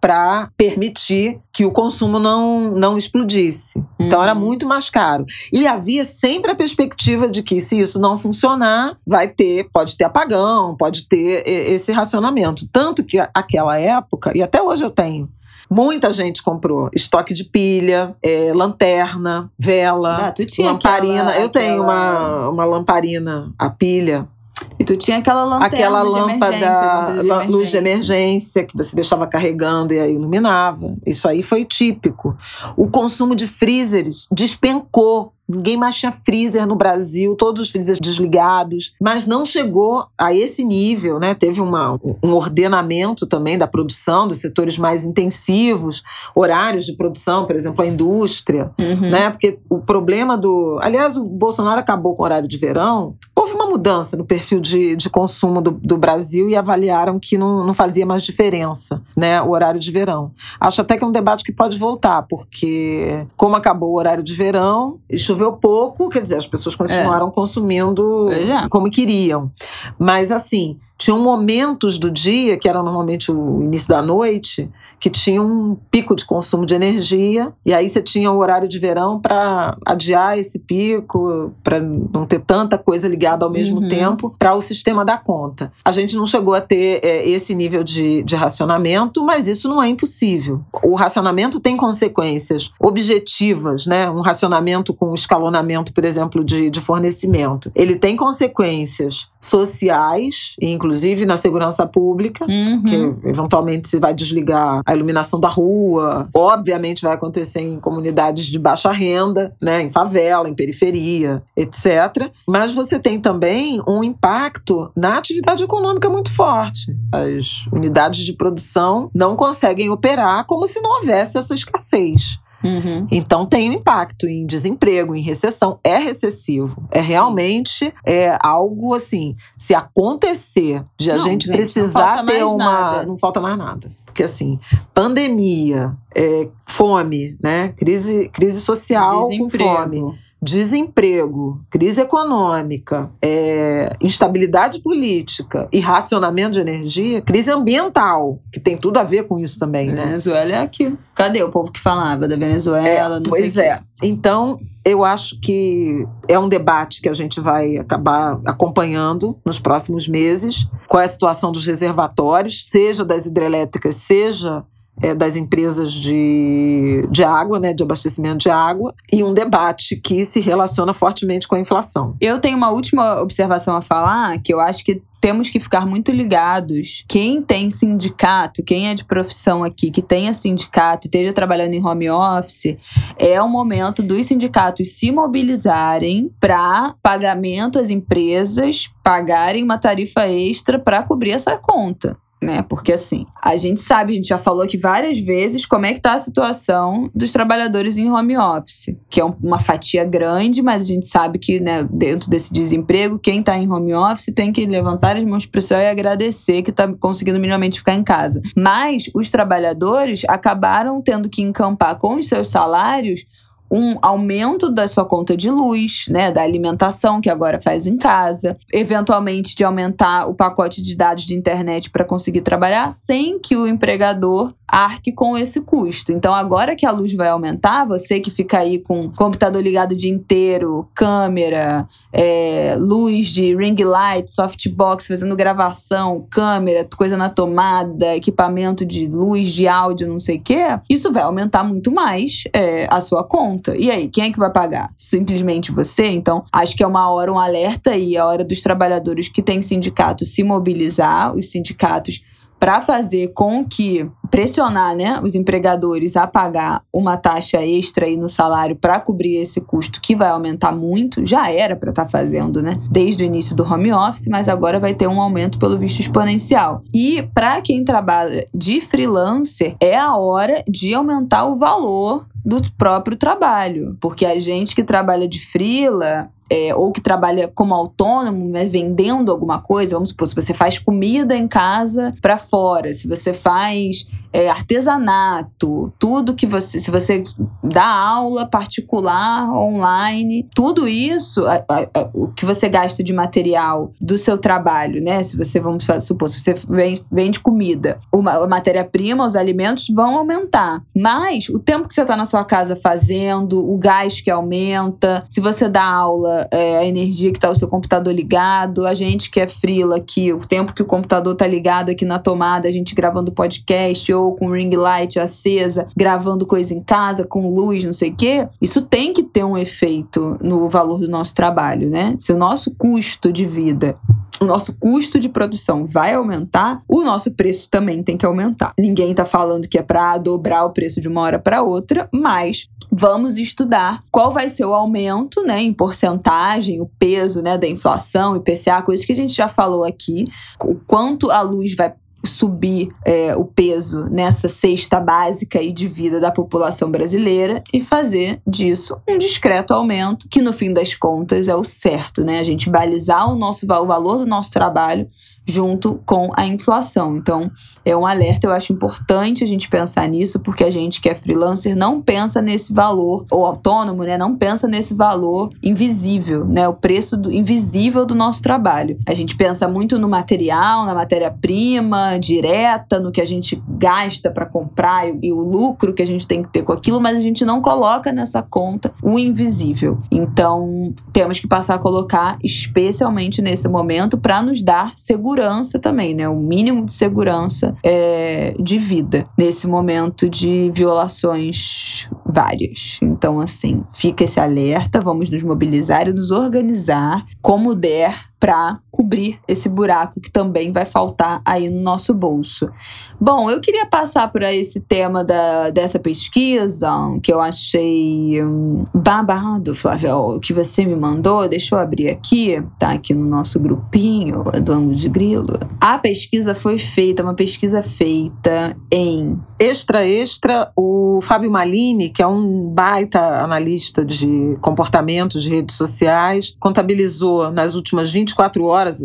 para permitir que o consumo não, não explodisse. Uhum. Então era uhum. muito mais caro. E havia sempre a perspectiva de que se isso não funcionar, vai ter, pode ter apagão, pode ter esse racionamento. Tanto que aquela época, e até hoje eu tenho, Muita gente comprou estoque de pilha, é, lanterna, vela, ah, lamparina. Aquela, eu tenho uma, uma lamparina a pilha. E tu tinha aquela lanterna Aquela lâmpada, de luz de emergência, que você deixava carregando e aí iluminava. Isso aí foi típico. O consumo de freezers despencou Ninguém mais tinha freezer no Brasil, todos os freezers desligados, mas não chegou a esse nível, né? Teve uma, um ordenamento também da produção, dos setores mais intensivos, horários de produção, por exemplo, a indústria, uhum. né? Porque o problema do. Aliás, o Bolsonaro acabou com o horário de verão. Houve uma mudança no perfil de, de consumo do, do Brasil e avaliaram que não, não fazia mais diferença, né? O horário de verão. Acho até que é um debate que pode voltar, porque como acabou o horário de verão, isso choveu pouco, quer dizer, as pessoas continuaram é. consumindo é. como queriam. Mas assim, tinham momentos do dia, que era normalmente o início da noite, que tinha um pico de consumo de energia, e aí você tinha o horário de verão para adiar esse pico, para não ter tanta coisa ligada ao mesmo uhum. tempo, para o sistema dar conta. A gente não chegou a ter é, esse nível de, de racionamento, mas isso não é impossível. O racionamento tem consequências objetivas, né? Um racionamento com escalonamento, por exemplo, de, de fornecimento. Ele tem consequências sociais, inclusive na segurança pública, uhum. que eventualmente se vai desligar a iluminação da rua. Obviamente vai acontecer em comunidades de baixa renda, né, em favela, em periferia, etc. Mas você tem também um impacto na atividade econômica muito forte. As unidades de produção não conseguem operar como se não houvesse essa escassez. Uhum. Então tem um impacto em desemprego, em recessão. É recessivo. É realmente é algo assim. Se acontecer de a não, gente, precisar ter uma. Nada. Não falta mais nada. Porque assim, pandemia, é, fome, né? Crise, crise social com fome desemprego, crise econômica, é, instabilidade política e racionamento de energia, crise ambiental, que tem tudo a ver com isso também, né? Venezuela é aqui. Cadê o povo que falava da Venezuela? É, pois é. Então, eu acho que é um debate que a gente vai acabar acompanhando nos próximos meses. Qual é a situação dos reservatórios, seja das hidrelétricas, seja é, das empresas de, de água, né, de abastecimento de água, e um debate que se relaciona fortemente com a inflação. Eu tenho uma última observação a falar, que eu acho que temos que ficar muito ligados. Quem tem sindicato, quem é de profissão aqui, que tenha sindicato e esteja trabalhando em home office, é o momento dos sindicatos se mobilizarem para pagamento às empresas pagarem uma tarifa extra para cobrir essa conta né? Porque assim, a gente sabe, a gente já falou aqui várias vezes como é que tá a situação dos trabalhadores em home office, que é uma fatia grande, mas a gente sabe que, né, dentro desse desemprego, quem tá em home office tem que levantar as mãos pro céu e agradecer que tá conseguindo minimamente ficar em casa. Mas os trabalhadores acabaram tendo que encampar com os seus salários um aumento da sua conta de luz, né, da alimentação que agora faz em casa, eventualmente de aumentar o pacote de dados de internet para conseguir trabalhar sem que o empregador arque com esse custo. Então, agora que a luz vai aumentar, você que fica aí com computador ligado o dia inteiro, câmera, é, luz de ring light, softbox, fazendo gravação, câmera, coisa na tomada, equipamento de luz, de áudio, não sei o quê, isso vai aumentar muito mais é, a sua conta. E aí, quem é que vai pagar? Simplesmente você? Então, acho que é uma hora, um alerta aí, a hora dos trabalhadores que têm sindicato se mobilizar, os sindicatos para fazer com que pressionar né, os empregadores a pagar uma taxa extra aí no salário para cobrir esse custo que vai aumentar muito, já era para estar tá fazendo, né, desde o início do home office, mas agora vai ter um aumento pelo visto exponencial. E para quem trabalha de freelancer, é a hora de aumentar o valor do próprio trabalho, porque a gente que trabalha de freela é, ou que trabalha como autônomo, né, vendendo alguma coisa, vamos supor, se você faz comida em casa para fora, se você faz é, artesanato, tudo que você, se você dá aula particular, online, tudo isso, a, a, a, o que você gasta de material do seu trabalho, né? Se você, vamos supor, se você vende comida, a matéria-prima, os alimentos vão aumentar. Mas o tempo que você está na sua casa fazendo, o gás que aumenta, se você dá aula, é, a energia que está o seu computador ligado, a gente que é frila aqui, o tempo que o computador está ligado aqui na tomada, a gente gravando podcast ou com ring light acesa, gravando coisa em casa, com luz, não sei o quê, isso tem que ter um efeito no valor do nosso trabalho, né? Se o nosso custo de vida o nosso custo de produção vai aumentar, o nosso preço também tem que aumentar. Ninguém está falando que é para dobrar o preço de uma hora para outra, mas vamos estudar qual vai ser o aumento, né, em porcentagem, o peso, né, da inflação, IPCA, coisas que a gente já falou aqui, o quanto a luz vai subir é, o peso nessa cesta básica e de vida da população brasileira e fazer disso um discreto aumento, que no fim das contas é o certo, né? A gente balizar o nosso o valor do nosso trabalho junto com a inflação. Então, é um alerta, eu acho importante a gente pensar nisso, porque a gente que é freelancer não pensa nesse valor, ou autônomo, né, não pensa nesse valor invisível, né, o preço do, invisível do nosso trabalho. A gente pensa muito no material, na matéria-prima direta, no que a gente gasta para comprar e, e o lucro que a gente tem que ter com aquilo, mas a gente não coloca nessa conta o invisível. Então, temos que passar a colocar especialmente nesse momento para nos dar segurança também, né, o mínimo de segurança é, de vida nesse momento de violações várias. Então, assim, fica esse alerta, vamos nos mobilizar e nos organizar como der para cobrir esse buraco que também vai faltar aí no nosso bolso. Bom, eu queria passar por esse tema da, dessa pesquisa que eu achei um, babado, Flávio, que você me mandou. Deixa eu abrir aqui, tá aqui no nosso grupinho do ângulo de grilo. A pesquisa foi feita, uma pesquisa feita em Extra Extra, o Fábio Malini, que é um baita analista de comportamentos de redes sociais, contabilizou nas últimas 24 horas,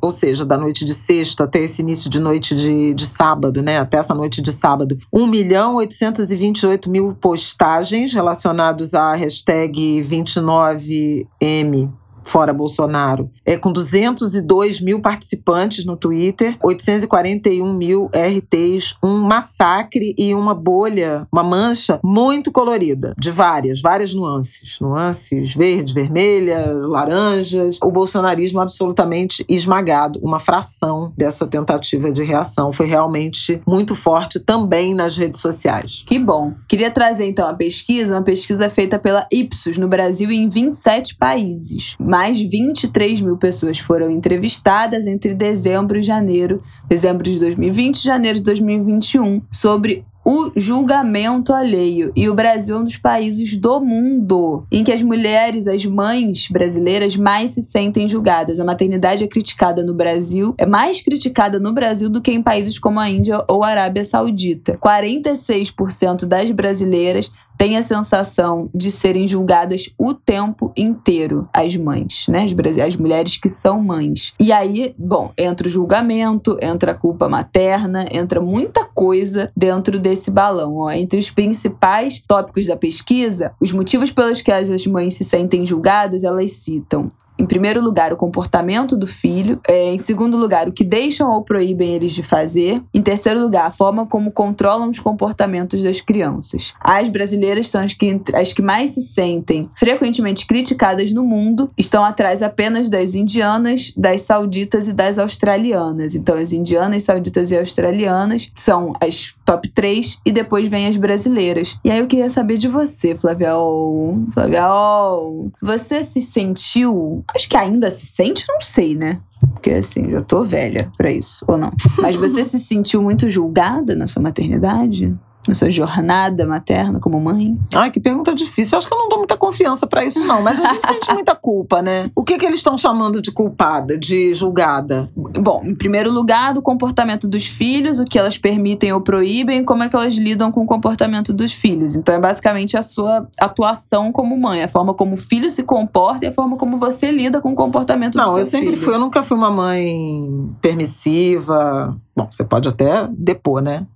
ou seja, da noite de sexta até esse início de noite de, de sábado, né, até essa noite de sábado, 1 milhão 828 mil postagens relacionados à hashtag 29M fora Bolsonaro, é com 202 mil participantes no Twitter, 841 mil RTs, um massacre e uma bolha, uma mancha muito colorida, de várias, várias nuances. Nuances verdes, vermelhas, laranjas. O bolsonarismo absolutamente esmagado. Uma fração dessa tentativa de reação foi realmente muito forte também nas redes sociais. Que bom. Queria trazer então a pesquisa, uma pesquisa feita pela Ipsos no Brasil e em 27 países mais 23 mil pessoas foram entrevistadas entre dezembro e janeiro, dezembro de 2020 e janeiro de 2021, sobre o julgamento alheio. E o Brasil é um dos países do mundo em que as mulheres, as mães brasileiras, mais se sentem julgadas. A maternidade é criticada no Brasil, é mais criticada no Brasil do que em países como a Índia ou a Arábia Saudita. 46% das brasileiras têm a sensação de serem julgadas o tempo inteiro, as mães, né? As, as mulheres que são mães. E aí, bom, entra o julgamento, entra a culpa materna, entra muita coisa dentro desse balão. Ó. Entre os principais tópicos da pesquisa, os motivos pelos que as mães se sentem julgadas, elas citam em primeiro lugar, o comportamento do filho. É, em segundo lugar, o que deixam ou proíbem eles de fazer. Em terceiro lugar, a forma como controlam os comportamentos das crianças. As brasileiras são as que, as que mais se sentem frequentemente criticadas no mundo, estão atrás apenas das indianas, das sauditas e das australianas. Então, as indianas, sauditas e australianas são as top 3 e depois vem as brasileiras. E aí eu queria saber de você, Flaviol. Flaviol, você se sentiu Acho que ainda se sente, não sei, né? Porque assim, já tô velha para isso, ou não. Mas você se sentiu muito julgada na sua maternidade? Na sua jornada materna como mãe? Ai, que pergunta difícil. Eu acho que eu não dou muita confiança para isso, não. Mas a gente sente muita culpa, né? O que, que eles estão chamando de culpada, de julgada? Bom, em primeiro lugar, do comportamento dos filhos, o que elas permitem ou proíbem, como é que elas lidam com o comportamento dos filhos. Então é basicamente a sua atuação como mãe, a forma como o filho se comporta e a forma como você lida com o comportamento não, do seu filho. Não, eu sempre filho. fui, eu nunca fui uma mãe permissiva, Bom, você pode até depor, né?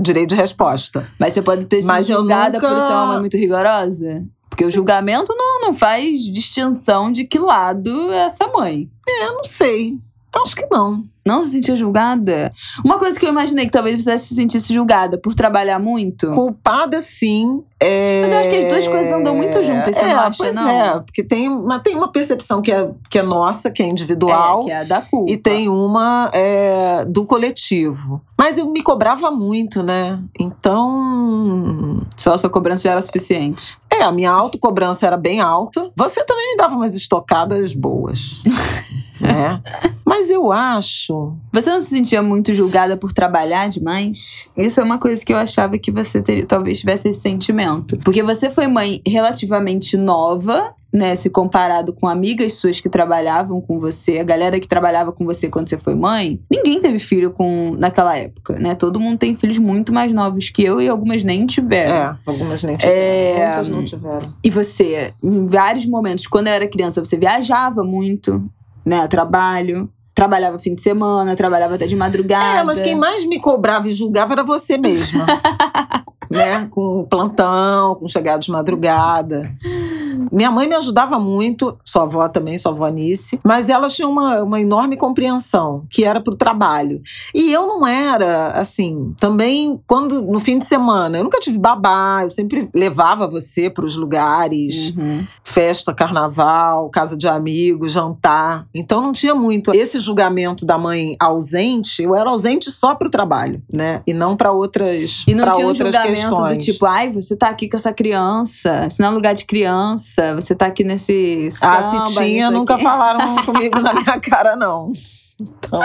Direito de resposta. Mas você pode ter sido julgada nunca... por ser uma mãe muito rigorosa? Porque o julgamento não, não faz distinção de que lado é essa mãe. É, não sei. Acho que não. Não se sentia julgada? Uma coisa que eu imaginei que talvez você se sentisse julgada por trabalhar muito. Culpada, sim. É... Mas eu acho que as duas coisas andam muito juntas, você é, não acha, pois não? É, porque tem, mas tem uma percepção que é, que é nossa, que é individual. É, que é a da culpa. E tem uma é, do coletivo. Mas eu me cobrava muito, né? Então. Só a sua cobrança já era suficiente. É, a minha autocobrança era bem alta. Você também me dava umas estocadas boas. né? Mas eu acho. Você não se sentia muito julgada por trabalhar demais? Isso é uma coisa que eu achava que você teria, talvez tivesse esse sentimento. Porque você foi mãe relativamente nova, né, se comparado com amigas suas que trabalhavam com você, a galera que trabalhava com você quando você foi mãe, ninguém teve filho com naquela época, né? Todo mundo tem filhos muito mais novos que eu e algumas nem tiveram. É, algumas nem tiveram. É... Muitas não tiveram. E você, em vários momentos, quando eu era criança, você viajava muito, né, a trabalho trabalhava fim de semana, trabalhava até de madrugada. É, mas quem mais me cobrava e julgava era você mesma. né? Com plantão, com chegada de madrugada. Minha mãe me ajudava muito, sua avó também, sua avó Nice, mas ela tinha uma, uma enorme compreensão, que era pro trabalho. E eu não era, assim, também quando no fim de semana, eu nunca tive babá, eu sempre levava você para os lugares, uhum. festa, carnaval, casa de amigos, jantar. Então não tinha muito esse julgamento da mãe ausente, eu era ausente só pro trabalho, né? E não para outras E não tinha um julgamento questões. do tipo, ai, você tá aqui com essa criança, isso não é lugar de criança, você tá aqui nesse samba, Ah, se tinha, nunca aqui. falaram comigo na minha cara, não. Então,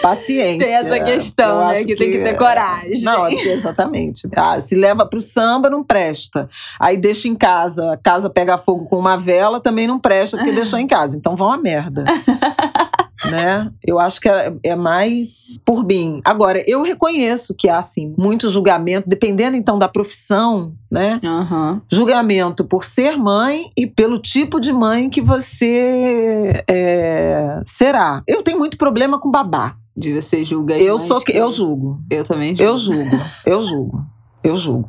paciência. Tem essa questão, Eu né? acho Que, tem que ter coragem. Não, é exatamente. Ah, se leva pro samba, não presta. Aí deixa em casa, a casa pega fogo com uma vela, também não presta porque deixou em casa. Então vão a merda. né? Eu acho que é, é mais por mim. Agora, eu reconheço que há, assim, muito julgamento, dependendo então da profissão, né? Aham. Julgamento por ser mãe e pelo tipo de mãe que você é, será. Eu tenho muito problema com babá. De você julga Eu sou que- eu julgo. Eu também julgo. Eu julgo. Eu julgo. Eu julgo.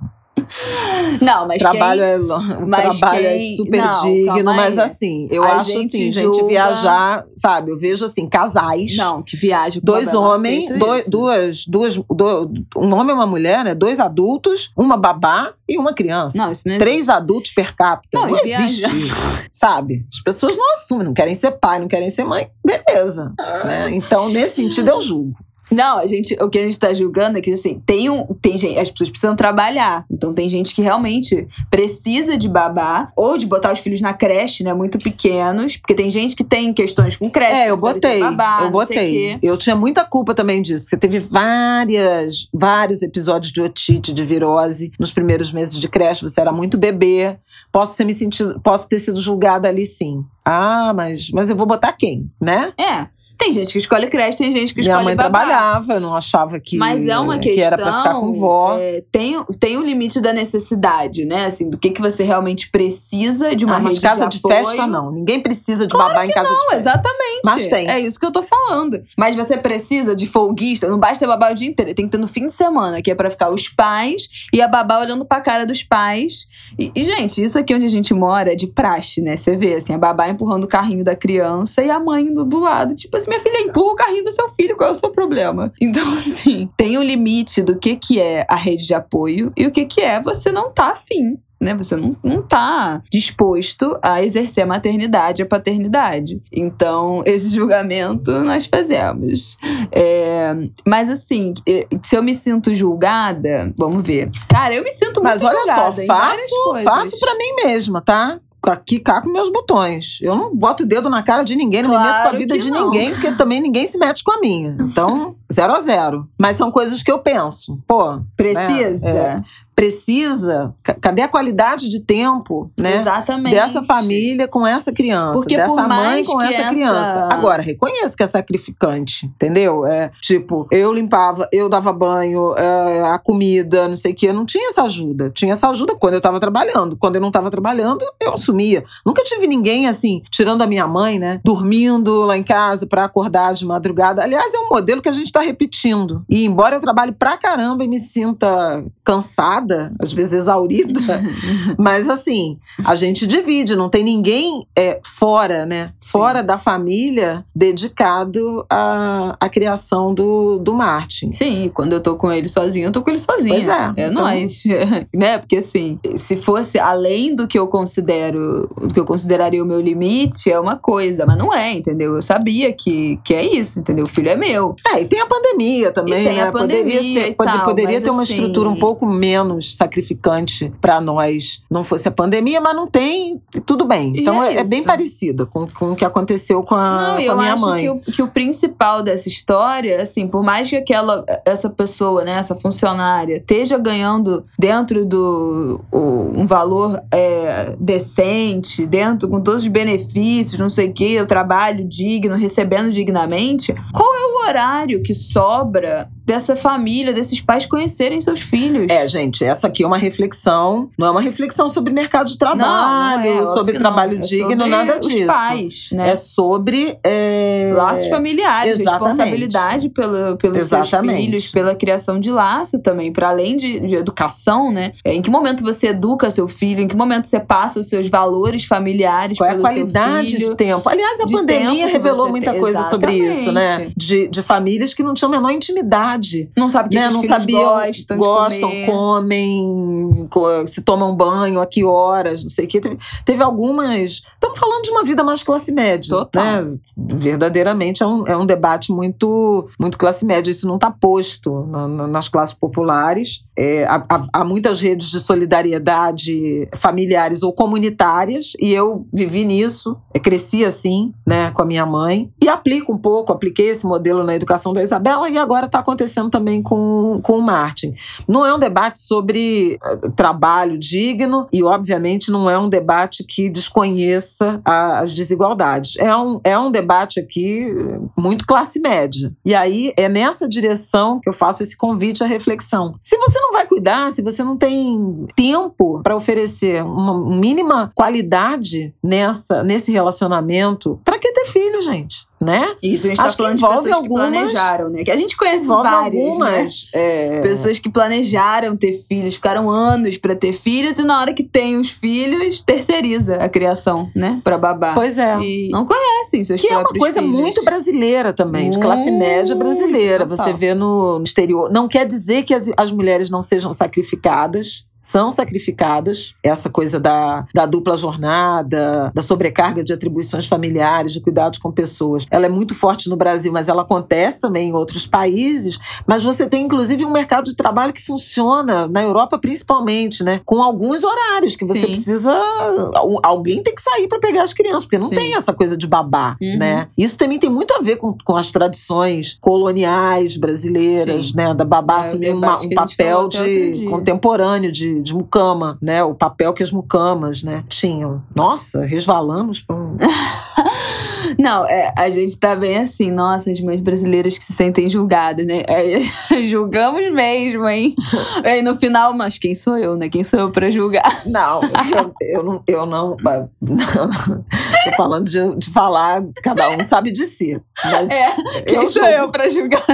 Não, mas trabalho quem... é o mas trabalho quem- é super não, digno, mas assim, eu acho gente assim, gente julga- viajar, sabe? Eu vejo assim, casais. Não, que com Dois homens, dois, duas, duas, do- um homem e uma mulher, né? Dois adultos, uma babá e uma criança. Não, isso não é Três adultos per capita. Não, Não, existe isso, sabe? As pessoas não assumem, não querem ser pai, não querem ser mãe. Beleza. Né? Então, nesse sentido, eu julgo. Não, a gente, o que a gente tá julgando é que assim, tem um, tem gente, as pessoas precisam trabalhar. Então tem gente que realmente precisa de babá ou de botar os filhos na creche, né, muito pequenos, porque tem gente que tem questões com creche. É, eu botei. Babá, eu botei. Eu tinha muita culpa também disso. Você teve várias, vários episódios de otite, de virose nos primeiros meses de creche. Você era muito bebê. Posso ter me sentido, posso ter sido julgada ali, sim. Ah, mas, mas eu vou botar quem, né? É. Tem gente que escolhe creche, tem gente que Minha escolhe mãe babá. trabalhava, eu não achava que, Mas é uma que questão. era pra ficar com vó. é, tem, o- tem o limite da necessidade, né? Assim, do que, que você realmente precisa de uma ah, mas rede casa de, de, festa, não. Ninguém precisa de babá em casa de Não, festa. exatamente. Mas tem. É isso que eu tô falando. Mas você precisa de folguista, não basta ter babá o dia inteiro, tem que ter no fim de semana, que é pra ficar os pais e a babá olhando pra cara dos pais. E, e, gente, isso aqui onde a gente mora é de praxe, né? Você vê, assim, a babá empurrando o carrinho da criança e a mãe indo do lado. Tipo assim, minha filha empurra o carrinho do seu filho, qual é o seu problema? Então, assim, tem o limite do que, que é a rede de apoio e o que, que é você não tá afim né? Você não, não tá disposto a exercer a maternidade, a paternidade. Então, esse julgamento nós fazemos. É, mas assim, se eu me sinto julgada, vamos ver. Cara, eu me sinto muito Mas olha só, julgada faço, faço pra mim mesma, tá? Aqui cá com meus botões. Eu não boto o dedo na cara de ninguém, não me meto com a Claro vida de não. ninguém, porque também ninguém se mete com a minha. Então, zero a zero. Mas são coisas que eu penso. Pô, Precisa. É. precisa. ca- Cadê a qualidade de tempo, né? Exatamente. Dessa família com essa criança, Porque dessa por mãe com essa, essa- criança. Agora, reconheço que é sacrificante, entendeu? É tipo, eu limpava, eu dava banho, é, a comida, não sei o quê. Não tinha essa ajuda. Tinha essa ajuda quando eu tava trabalhando. Quando eu não tava trabalhando, eu assumia. Nunca tive ninguém assim, tirando a minha mãe, né? Dormindo lá em casa pra acordar de madrugada. Aliás, é um modelo que a gente tá repetindo. E embora eu trabalhe pra caramba e me sinta cansada, às vezes exaurida, mas assim, a gente divide, não tem ninguém é, fora, né? Fora da família dedicado à, à criação do, do Martin. Sim, quando eu tô com ele sozinho, eu tô com ele sozinho. Pois é, É então- nóis. né? Porque assim, se fosse além do que eu considero, do que eu consideraria o meu limite, é uma coisa, mas não é, entendeu? Eu sabia que, que é isso, entendeu? O filho é meu. É, e tem a pandemia também, né? a pandemia poderia ser- tal, poderia ter uma assim- estrutura um pouco menos sacrificante pra nós, não fosse a pandemia, mas não tem, tudo bem. Então é é, é bem parecida com, com o que aconteceu com a, Não, com a eu minha acho mãe. que o, que o principal dessa história, assim, por mais que aquela, essa pessoa, né, essa funcionária, esteja ganhando dentro do o- um valor é, decente, dentro com todos os benefícios, não sei o quê, o trabalho digno, recebendo dignamente, qual é o horário que sobra dessa família, desses pais conhecerem seus filhos? É, gente, essa aqui é uma reflexão, não é uma reflexão sobre mercado de Não, não trabalho, é, sobre trabalho não. É digno, sobre nada os disso. pais, né? É sobre. é, Laços familiares, exatamente. responsabilidade pelo, pelos seus Exatamente. filhos, pela criação de laço também, para além de, de educação, né? É, Em que momento você educa seu filho? Em que momento você passa os seus valores familiares Qual é a qualidade de tempo? Aliás, a de pandemia revelou muita tem. coisa sobre isso, né? Exatamente. De, de famílias que não tinham a menor intimidade. Não sabe que, né? que Não sabiam, gostam, gostam, comem, co- se tomam banho, a que horas, não sei o quê. Teve, teve algumas. Estamos falando de uma vida mais classe média. Total. Né? Verdadeiramente é um, é um debate muito, muito classe média. Isso não está posto na- na- nas classes populares. É, há, há- muitas redes de solidariedade familiares ou comunitárias, e eu vivi nisso, eu cresci assim, né, com a minha mãe, e aplico um pouco, apliquei esse modelo na educação da Isabela, e agora está acontecendo também com, com o Martin. Não é um debate sobre eh, trabalho digno, e obviamente não é um debate que desconheça a- as desigualdades. É um, é um debate aqui eh, muito classe média. E aí é nessa direção que eu faço esse convite à reflexão. Se você não vai cuidar, se você não tem tempo para oferecer uma mínima qualidade nessa nesse relacionamento, para que ter gente? Né? Isso, a gente Acho tá que falando de pessoas algumas- que planejaram, né? Que a gente conhece várias, né? algumas. é, Pessoas que planejaram ter filhos, ficaram anos pra ter filhos e na hora que tem os filhos, terceiriza a criação, né? Pra babá. Pois é. E não conhecem seus Que é uma coisa filhos. muito brasileira também, de classe média brasileira. total. Você vê no exterior. Não quer dizer que as, as mulheres não sejam sacrificadas. São sacrificadas. Essa coisa da, da dupla jornada, da sobrecarga de atribuições familiares, de cuidados com pessoas. Ela é muito forte no Brasil, mas ela acontece também em outros países. Mas você tem, inclusive, um mercado de trabalho que funciona, na Europa principalmente, né? Com alguns horários que você Sim. precisa. Alguém tem que sair para pegar as crianças, porque não Sim. tem essa coisa de babá, Uhum. né? Isso também tem muito a ver com, com as tradições coloniais brasileiras, Sim. né? Da babá É, assumir uma- um papel de contemporâneo de, de mucama, né? O papel que as mucamas, né, tinham. Nossa, resvalamos para um. Não, é, a gente tá bem assim, nossa, as mães brasileiras que se sentem julgadas, né? É, julgamos mesmo, hein? Aí no final, mas quem sou eu, né? Quem sou eu pra julgar? Não, eu, eu não. Eu não, não tô falando de, de falar, cada um sabe de si. Mas É, quem eu sou julgo. eu pra julgar?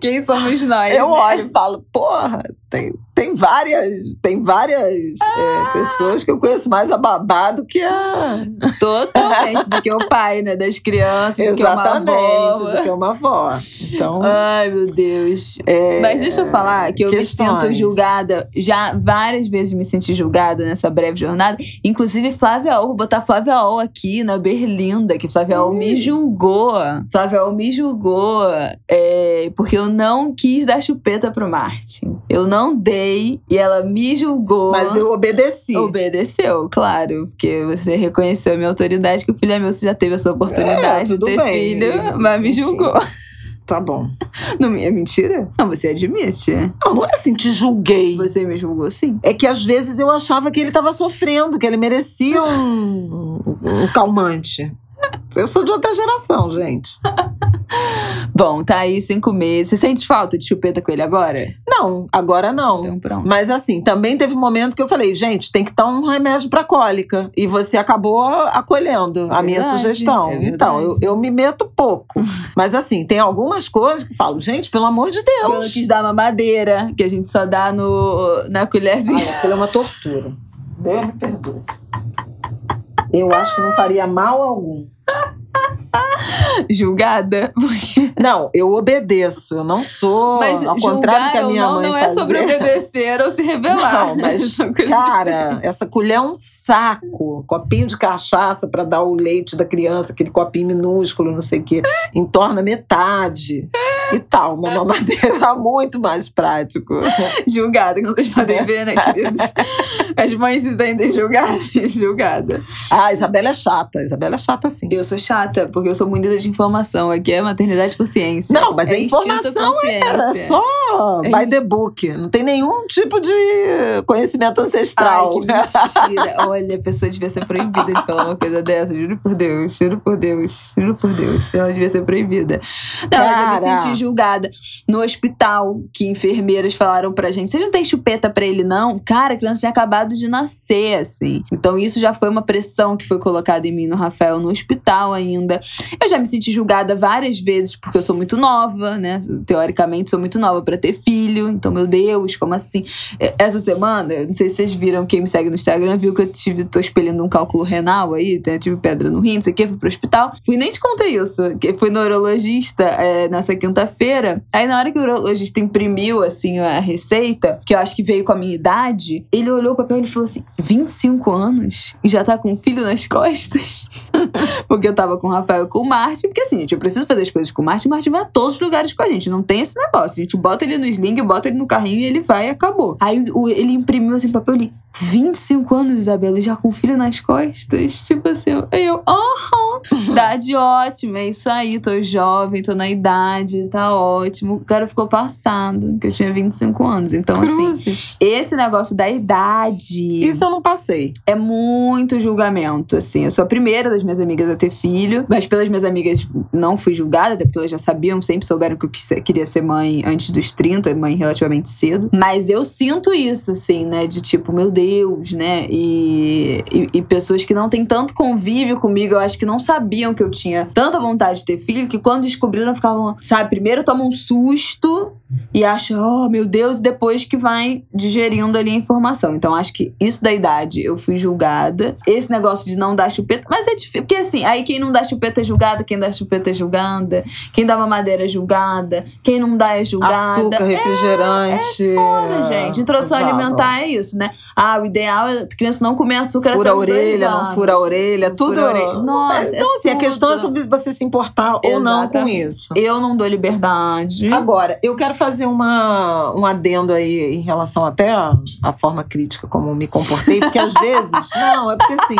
quem somos nós? Eu né? olho e falo, porra, tem, tem várias, tem várias é, pessoas que eu conheço mais a babá do que a. Totalmente, do que o pai, né? Das crianças, do que uma Exatamente, avó. do que uma avó. Então. Ai, meu Deus. é, Mas deixa eu falar que eu me questões. sinto julgada, já várias vezes me senti julgada nessa breve jornada. Inclusive, Flávia O, vou botar Flávia O aqui na Berlinda, que Flávia O me julgou. Flávia O me julgou é, porque eu não quis dar chupeta pro Martin. Eu não dei e ela me julgou. Mas eu obedeci. Obedeceu, claro, porque você reconheceu a minha autoridade, que o filho é meu, você já teve a sua oportunidade de tudo ter bem. filho, mas me julgou. Tá bom. Não é mentira? Não, você admite. Não, não é assim, te julguei. Você me julgou sim. É que às vezes eu achava que ele estava sofrendo, que ele merecia um, um calmante. Eu sou de outra geração, gente. Bom, tá aí cinco meses. Você sente falta de chupeta com ele agora? Não, agora não. Então pronto. Mas assim, também teve um momento que eu falei, gente, tem que dar um remédio pra cólica. E você acabou acolhendo a É minha verdade, sugestão. é então, eu, eu me meto pouco. Mas assim, tem algumas coisas que eu falo, gente, pelo amor de Eu Deus. quis dar uma madeira, que a gente só dá no, na colherzinha. Ai, aquilo é uma tortura. Deus me perdoe. Eu acho que não faria mal algum. Julgada. Porque... Não, eu obedeço. Eu não sou. Mas ao contrário que a minha não, mãe não é fazia. sobre obedecer ou se rebelar. Não, mas, São coisas cara, essa colher é um saco. Copinho de cachaça pra dar o leite da criança, aquele copinho minúsculo, não sei o quê. Entorna metade e tal. Uma mamadeira era muito mais prático. Julgada, como vocês podem ver, né, queridos? As mães sentem julgadas. Julgada. Ah, a Isabela é chata. A Isabela é chata sim. Eu sou chata, porque eu sou munida de informação. Aqui é maternidade consciência. Não, mas a instinto informação consciência. É só É by the book. Não tem nenhum tipo de conhecimento ancestral. Ai, que mentira. Olha, a pessoa devia ser proibida de falar uma coisa dessa. Juro por Deus, juro por Deus, juro por Deus. Ela devia ser proibida. Não, mas eu Cara. me senti julgada. No hospital, que enfermeiras falaram pra gente: vocês não tem chupeta pra ele, não? Cara, a criança tinha acabado de nascer, assim. Então isso já foi uma pressão que foi colocada em mim no Rafael no hospital ainda. Eu já me senti julgada várias vezes porque eu sou muito nova, né? Teoricamente, sou muito nova pra ter filho. Então, meu Deus, como assim? É, Essa semana, não sei se vocês viram, quem me segue no Instagram viu que eu tive, tô expelindo um cálculo renal aí, né? tive pedra no rim, não sei o que, fui pro hospital. Fui nem te contei isso, que fui no urologista é, nessa quinta-feira. Aí na hora que o urologista imprimiu, assim, a receita, que eu acho que veio com a minha idade, ele olhou o papel e falou assim: 25 anos e já tá com um filho nas costas? porque eu tava com o Rafael com o Martin, porque assim, gente, eu preciso fazer as coisas com o Martin, o Martin vai a todos os lugares com a gente, não tem esse negócio. A gente bota ele no sling, bota ele no carrinho e ele vai e acabou. Aí o- ele imprimiu assim papel ali. 25 anos, Isabela, e já com filho nas costas. Tipo assim, aí eu, aham, idade ótima, é isso aí, tô jovem, tô na idade, tá ótimo. O cara ficou passado, que eu tinha 25 anos. Então, assim, Cruzes. esse negócio da idade Isso eu não passei. é muito julgamento, assim. Eu sou a primeira das minhas amigas a ter filho, mas pelas minhas amigas não fui julgada, até porque elas já sabiam, sempre souberam que eu queria ser mãe antes dos 30, mãe relativamente cedo. Mas eu sinto isso, assim, né? De tipo, meu Deus, né? E, e, e pessoas que não têm tanto convívio comigo, eu acho que não sabiam que eu tinha tanta vontade de ter filho, que quando descobriram ficavam, sabe, primeiro tomam um susto e acha, oh meu Deus, e depois que vai digerindo ali a informação. Então acho que isso da idade eu fui julgada. Esse negócio de não dar chupeta, mas é difícil, porque assim, aí quem não dá chupeta é julgada, quem dá chupeta é julgada, quem dá mamadeira é julgada, quem não dá é julgada. Açúcar, refrigerante. É, é gente. Introdução Exato. alimentar é isso, né? Ah, o ideal é a criança não comer açúcar Fura até a orelha, não fura a orelha, Não tudo. fura a orelha. Nossa, então, é assim, a questão é tudo. sobre você se importar ou não com isso. Eu não dou liberdade. Agora, eu quero fazer uma, um adendo aí em relação até à, forma crítica como me comportei, porque às vezes. Não, é porque assim.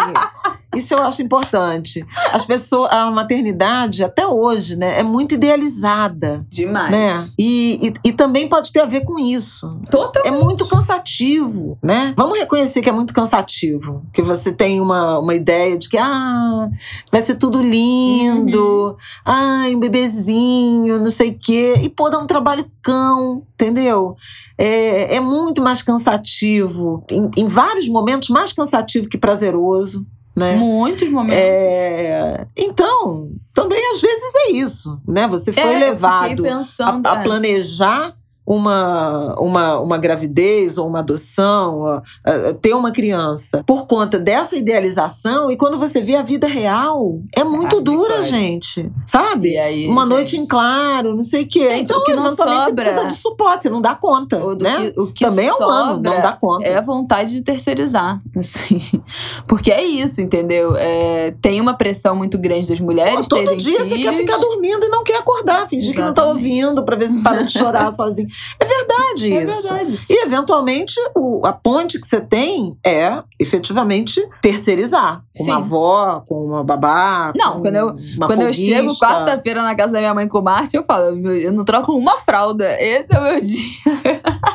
Isso eu acho importante. As pessoas, a maternidade, até hoje, né, é muito idealizada. Demais. Né? E, e, e também pode ter a ver com isso. Total. É muito cansativo, né? Vamos reconhecer que é muito cansativo. Que você tem uma, uma ideia de que ah, vai ser tudo lindo, ai, um bebezinho, não sei o quê. E pô, dá um trabalho cão, entendeu? É, é muito mais cansativo. Em, em vários momentos, mais cansativo que prazeroso. Né? Muitos momentos. É, então, também às vezes é isso, né? Você foi É, levado pensando, a, a é. planejar uma, uma, uma gravidez ou uma adoção, a- a- ter uma criança, por conta dessa idealização, e quando você vê a vida real, é muito Ah, dura, gente. Sabe? Aí, uma gente? noite em claro, não sei o quê. Gente, então, o que não eventualmente, sobra- você precisa de suporte, você não dá conta. Né? que, o que Também é humano, não dá conta. É a vontade de terceirizar, assim. Porque é isso, entendeu? É, tem uma pressão muito grande das mulheres Pô, todo dia você quer filhos. ficar dormindo e não quer acordar, fingir que não tá Exatamente. ouvindo pra ver se para de chorar sozinho. É verdade É isso. verdade. E, eventualmente, o- a ponte que você tem é, efetivamente, terceirizar. Com Sim. uma avó, com uma babá. Não, quando eu- Quando eu chego quarta-feira na casa da minha mãe com o Márcio, eu falo, "Meu, eu não troco uma fralda. Esse é o meu dia.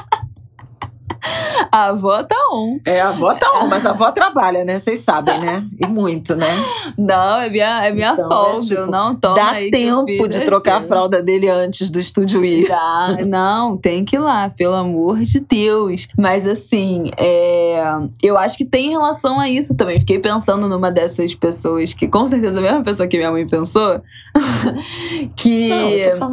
a avó tá on. É, a avó tá on, mas a avó trabalha, né? Vocês sabem, né? E muito, né? Não, é minha, é minha Então, é folga. tipo, eu não tomo Dá tempo de é trocar a fralda dele antes do estúdio ir. Dá. Não, tem que ir lá, pelo amor de Deus. Mas assim, é, eu acho que tem relação a isso também. Fiquei pensando numa dessas pessoas que, com certeza, a mesma pessoa que minha mãe pensou, que Não,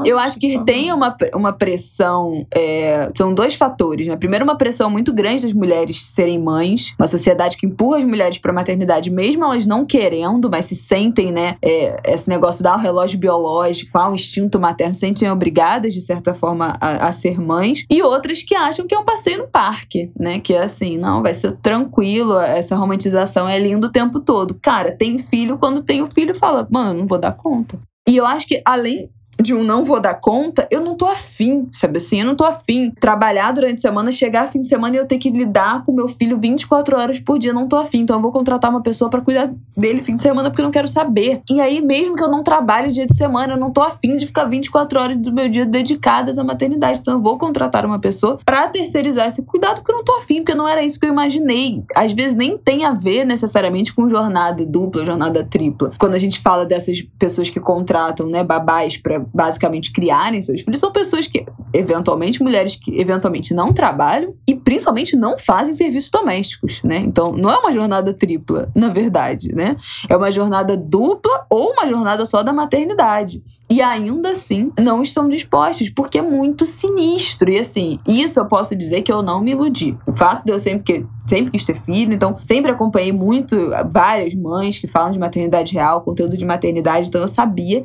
eu eu acho que tem uma, uma pressão. é, são dois fatores, né? Primeiro, uma pressão muito grande das mulheres serem mães, uma sociedade que empurra as mulheres pra maternidade, mesmo elas não querendo, mas se sentem, né? é, esse negócio dá o relógio biológico, há um instinto materno, se sentem obrigadas, de certa forma, a, a ser mães. E outras que acham que é um passeio no parque, né? Que é assim, não, vai ser tranquilo, essa romantização é linda o tempo todo. Cara, tem filho, quando tem o filho, fala, mano, eu não vou dar conta. E eu acho que, além de um não vou dar conta, eu não tô afim, sabe assim? Eu não tô afim. Trabalhar durante a semana, chegar fim de semana e eu ter que lidar com meu filho 24 horas por dia, não tô afim. Então eu vou contratar uma pessoa pra cuidar dele fim de semana porque eu não quero saber. E aí, mesmo que eu não trabalhe dia de semana, eu não tô afim de ficar 24 horas do meu dia dedicadas à maternidade. Então eu vou contratar uma pessoa pra terceirizar esse cuidado porque eu não tô afim, porque não era isso que eu imaginei. Às vezes nem tem a ver necessariamente com jornada dupla, jornada tripla. Quando a gente fala dessas pessoas que contratam, né, babás pra basicamente criarem seus filhos, são pessoas que, eventualmente, mulheres que eventualmente não trabalham e principalmente não fazem serviços domésticos, né? Então, não é uma jornada tripla, na verdade, né? É uma jornada dupla ou uma jornada só da maternidade. E ainda assim, não estão dispostos, porque é muito sinistro. E assim, isso eu posso dizer que eu não me iludi. O fato de eu sempre, que, sempre quis ter filho, então sempre acompanhei muito várias mães que falam de maternidade real, conteúdo de maternidade, então eu sabia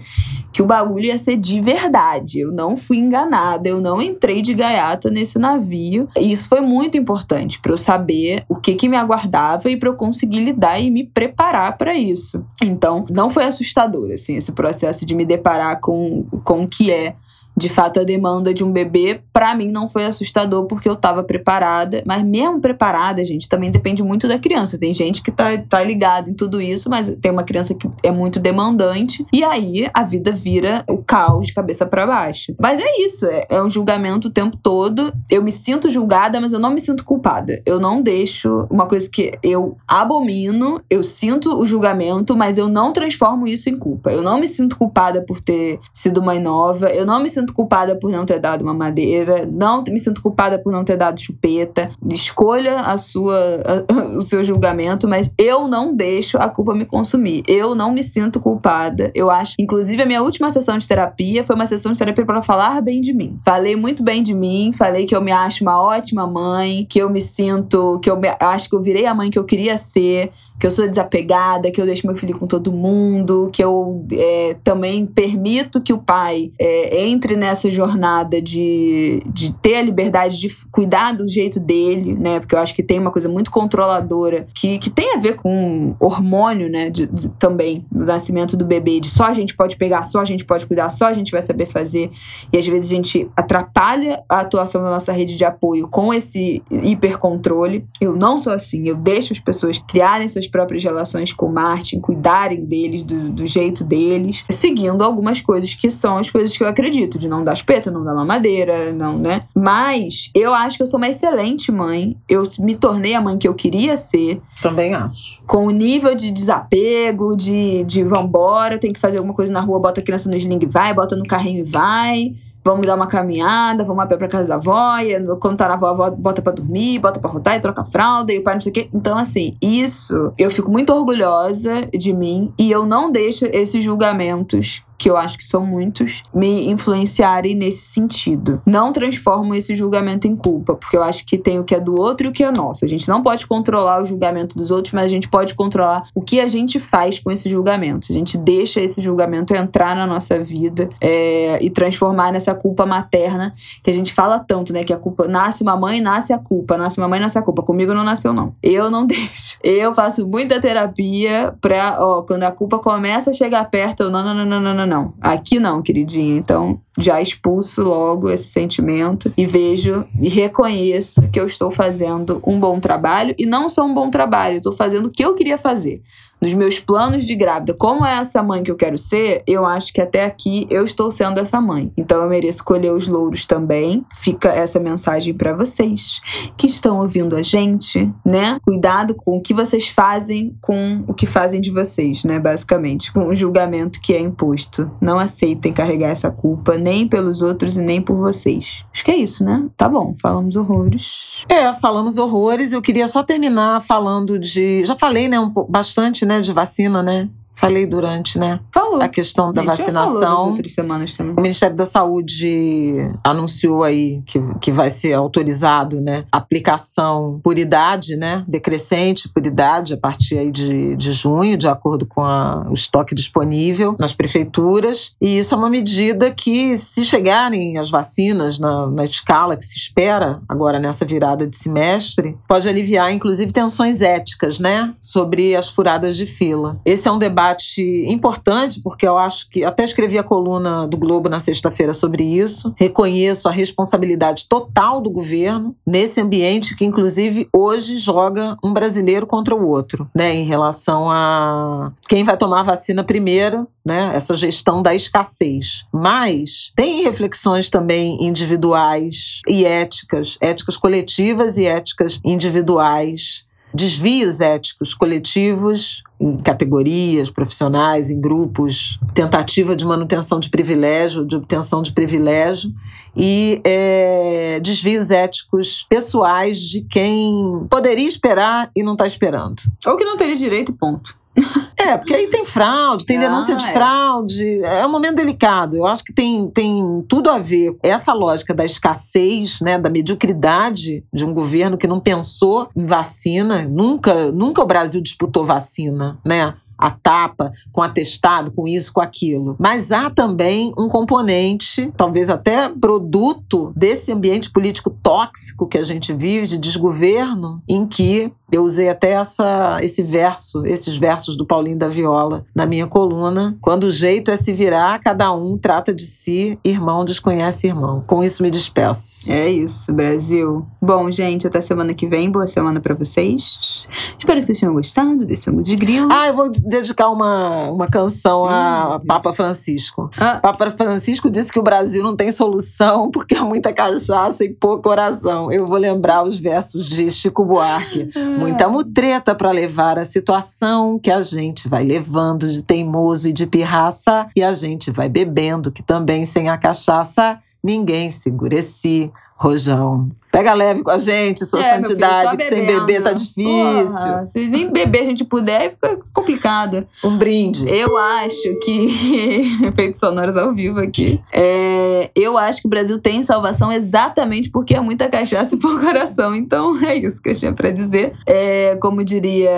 que o bagulho ia ser de verdade. Eu não fui enganada, eu não entrei de gaiata nesse navio. E isso foi muito importante para eu saber o que, que me aguardava e para eu conseguir lidar e me preparar para isso. Então, não foi assustador, assim, esse processo de me deparar com, com o que é de fato a demanda de um bebê, pra mim não foi assustador porque eu tava preparada, mas mesmo preparada, gente, também depende muito da criança. Tem gente que tá, tá ligada em tudo isso, mas tem uma criança que é muito demandante e aí a vida vira o caos de cabeça para baixo. Mas é isso, é, é um julgamento o tempo todo. Eu me sinto julgada, mas eu não me sinto culpada. Eu não deixo uma coisa que eu abomino, eu sinto o julgamento, mas eu não transformo isso em culpa. Eu não me sinto culpada por ter sido mãe nova, eu não me sinto sinto culpada por não ter dado uma madeira, não me sinto culpada por não ter dado chupeta. Escolha a sua, a, o seu julgamento, mas eu não deixo a culpa me consumir. Eu não me sinto culpada. Eu acho, inclusive, a minha última sessão de terapia foi uma sessão de terapia para falar bem de mim. Falei muito bem de mim, falei que eu me acho uma ótima mãe, que eu me sinto, que eu me, acho que eu virei a mãe que eu queria ser, que eu sou desapegada, que eu deixo meu filho com todo mundo, que eu é, também permito que o pai é, entre nessa jornada de, de ter a liberdade de cuidar do jeito dele, né? Porque eu acho que tem uma coisa muito controladora que, que tem a ver com hormônio, né? De, de, também, no nascimento do bebê, de só a gente pode pegar, só a gente pode cuidar, só a gente vai saber fazer. E às vezes a gente atrapalha a atuação da nossa rede de apoio com esse hipercontrole. Eu não sou assim, eu deixo as pessoas criarem suas próprias relações com o Martin, cuidarem deles do, do jeito deles, seguindo algumas coisas que são as coisas que eu acredito, de não dar espeta, não dar mamadeira, não, né? Mas eu acho que eu sou uma excelente mãe. Eu me tornei a mãe que eu queria ser. Também acho. Com o nível de desapego, de, de vambora, tem que fazer alguma coisa na rua, bota a criança no sling e vai, bota no carrinho e vai vamos dar uma caminhada, vamos a pé pra casa da avó, e quando tá na avó, bota pra dormir, bota pra rotar e troca a fralda, e o pai não sei o quê. Então, assim, isso eu fico muito orgulhosa de mim e eu não deixo esses julgamentos que eu acho que são muitos, me influenciarem nesse sentido. Não transformo esse julgamento em culpa, porque eu acho que tem o que é do outro e o que é nosso. A gente não pode controlar o julgamento dos outros, mas a gente pode controlar o que a gente faz com esse julgamento. A gente deixa esse julgamento entrar na nossa vida é, e transformar nessa culpa materna que a gente fala tanto, né? Que a culpa nasce uma mãe, nasce a culpa, nasce uma mãe, nasce a culpa. Comigo não nasceu, não. Eu não deixo. Eu faço muita terapia pra, ó, quando a culpa começa a chegar perto, eu não, não, não, não, não, não não. Aqui não, queridinha. Então, já expulso logo esse sentimento e vejo e reconheço que eu estou fazendo um bom trabalho e não só um bom trabalho, estou fazendo o que eu queria fazer nos meus planos de grávida, como é essa mãe que eu quero ser, eu acho que até aqui eu estou sendo essa mãe. Então eu mereço colher os louros também. Fica essa mensagem para vocês que estão ouvindo a gente, né? Cuidado com o que vocês fazem com o que fazem de vocês, né? Basicamente, com o julgamento que é imposto. Não aceitem carregar essa culpa nem pelos outros e nem por vocês. Acho que é isso, né? Tá bom, falamos horrores. É, falamos horrores. Eu queria só terminar falando de. Já falei, né, um bastante né, de vacina, né? Falei durante, né? Falou. A questão da vacinação. Outras semanas também. O Ministério da Saúde anunciou aí que, que vai ser autorizado, né? Aplicação por idade, né? Decrescente por idade a partir aí de, de junho, de acordo com a, o estoque disponível nas prefeituras. E isso é uma medida que, se chegarem as vacinas na, na escala que se espera agora nessa virada de semestre, pode aliviar, inclusive, tensões éticas, né? Sobre as furadas de fila. Esse é um debate debate importante, porque eu acho que até escrevi a coluna do Globo na sexta-feira sobre isso. Reconheço a responsabilidade total do governo nesse ambiente que, inclusive, hoje joga um brasileiro contra o outro, né, em relação a quem vai tomar a vacina primeiro, né, essa gestão da escassez. Mas tem reflexões também individuais e éticas, éticas coletivas e éticas individuais desvios éticos coletivos em categorias profissionais, em grupos, tentativa de manutenção de privilégio, de obtenção de privilégio e é, desvios éticos pessoais de quem poderia esperar e não está esperando. Ou que não teria direito, ponto. É, porque aí tem fraude, tem denúncia ah, de é. fraude. É um momento delicado. Eu acho que tem, tem tudo a ver com essa lógica da escassez, né, da mediocridade de um governo que não pensou em vacina. Nunca, nunca o Brasil disputou vacina, né? A tapa, com atestado, com isso, com aquilo. Mas há também um componente, talvez até produto desse ambiente político tóxico que a gente vive, de desgoverno, em que eu usei até essa, esse verso, esses versos do Paulinho da Viola na minha coluna. Quando o jeito é se virar, cada um trata de si, irmão desconhece irmão. Com isso me despeço. É isso, Brasil. Bom, gente, até semana que vem. Boa semana para vocês. Espero que vocês tenham gostado desse de grilo. Ah, eu vou dedicar uma, uma canção a Papa Francisco. Ah. Papa Francisco disse que o Brasil não tem solução porque é muita cachaça e pouco coração. Eu vou lembrar os versos de Chico Buarque. Muita mutreta para levar a situação que a gente vai levando de teimoso e de pirraça, e a gente vai bebendo, que também sem a cachaça ninguém segura esse rojão. Pega leve com a gente, sua É, santidade, filho, que sem beber tá difícil. Porra, se nem beber a gente puder, fica complicado. Um brinde. Eu acho que. Efeitos sonoros ao vivo aqui. É, eu acho que o Brasil tem salvação exatamente porque é muita cachaça e pouco coração. Então é isso que eu tinha pra dizer. É, como diria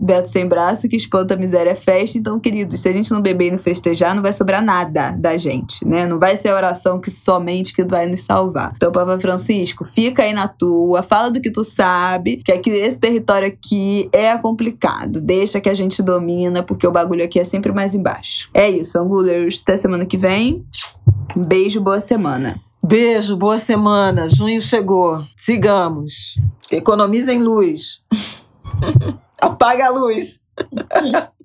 Beto Sem Braço, que espanta a miséria é festa. Então, queridos, se a gente não beber e não festejar, não vai sobrar nada da gente, né? Não vai ser a oração que somente que vai nos salvar. Então, Papa Francisco, fica aí na tua, fala do que tu sabe, que aqui esse território aqui é complicado. Deixa que a gente domina, porque o bagulho aqui é sempre mais embaixo. É isso, Angulers. Até semana que vem. Um beijo, boa semana. Beijo, boa semana. Junho chegou. Sigamos. Economizem luz. Apaga a luz.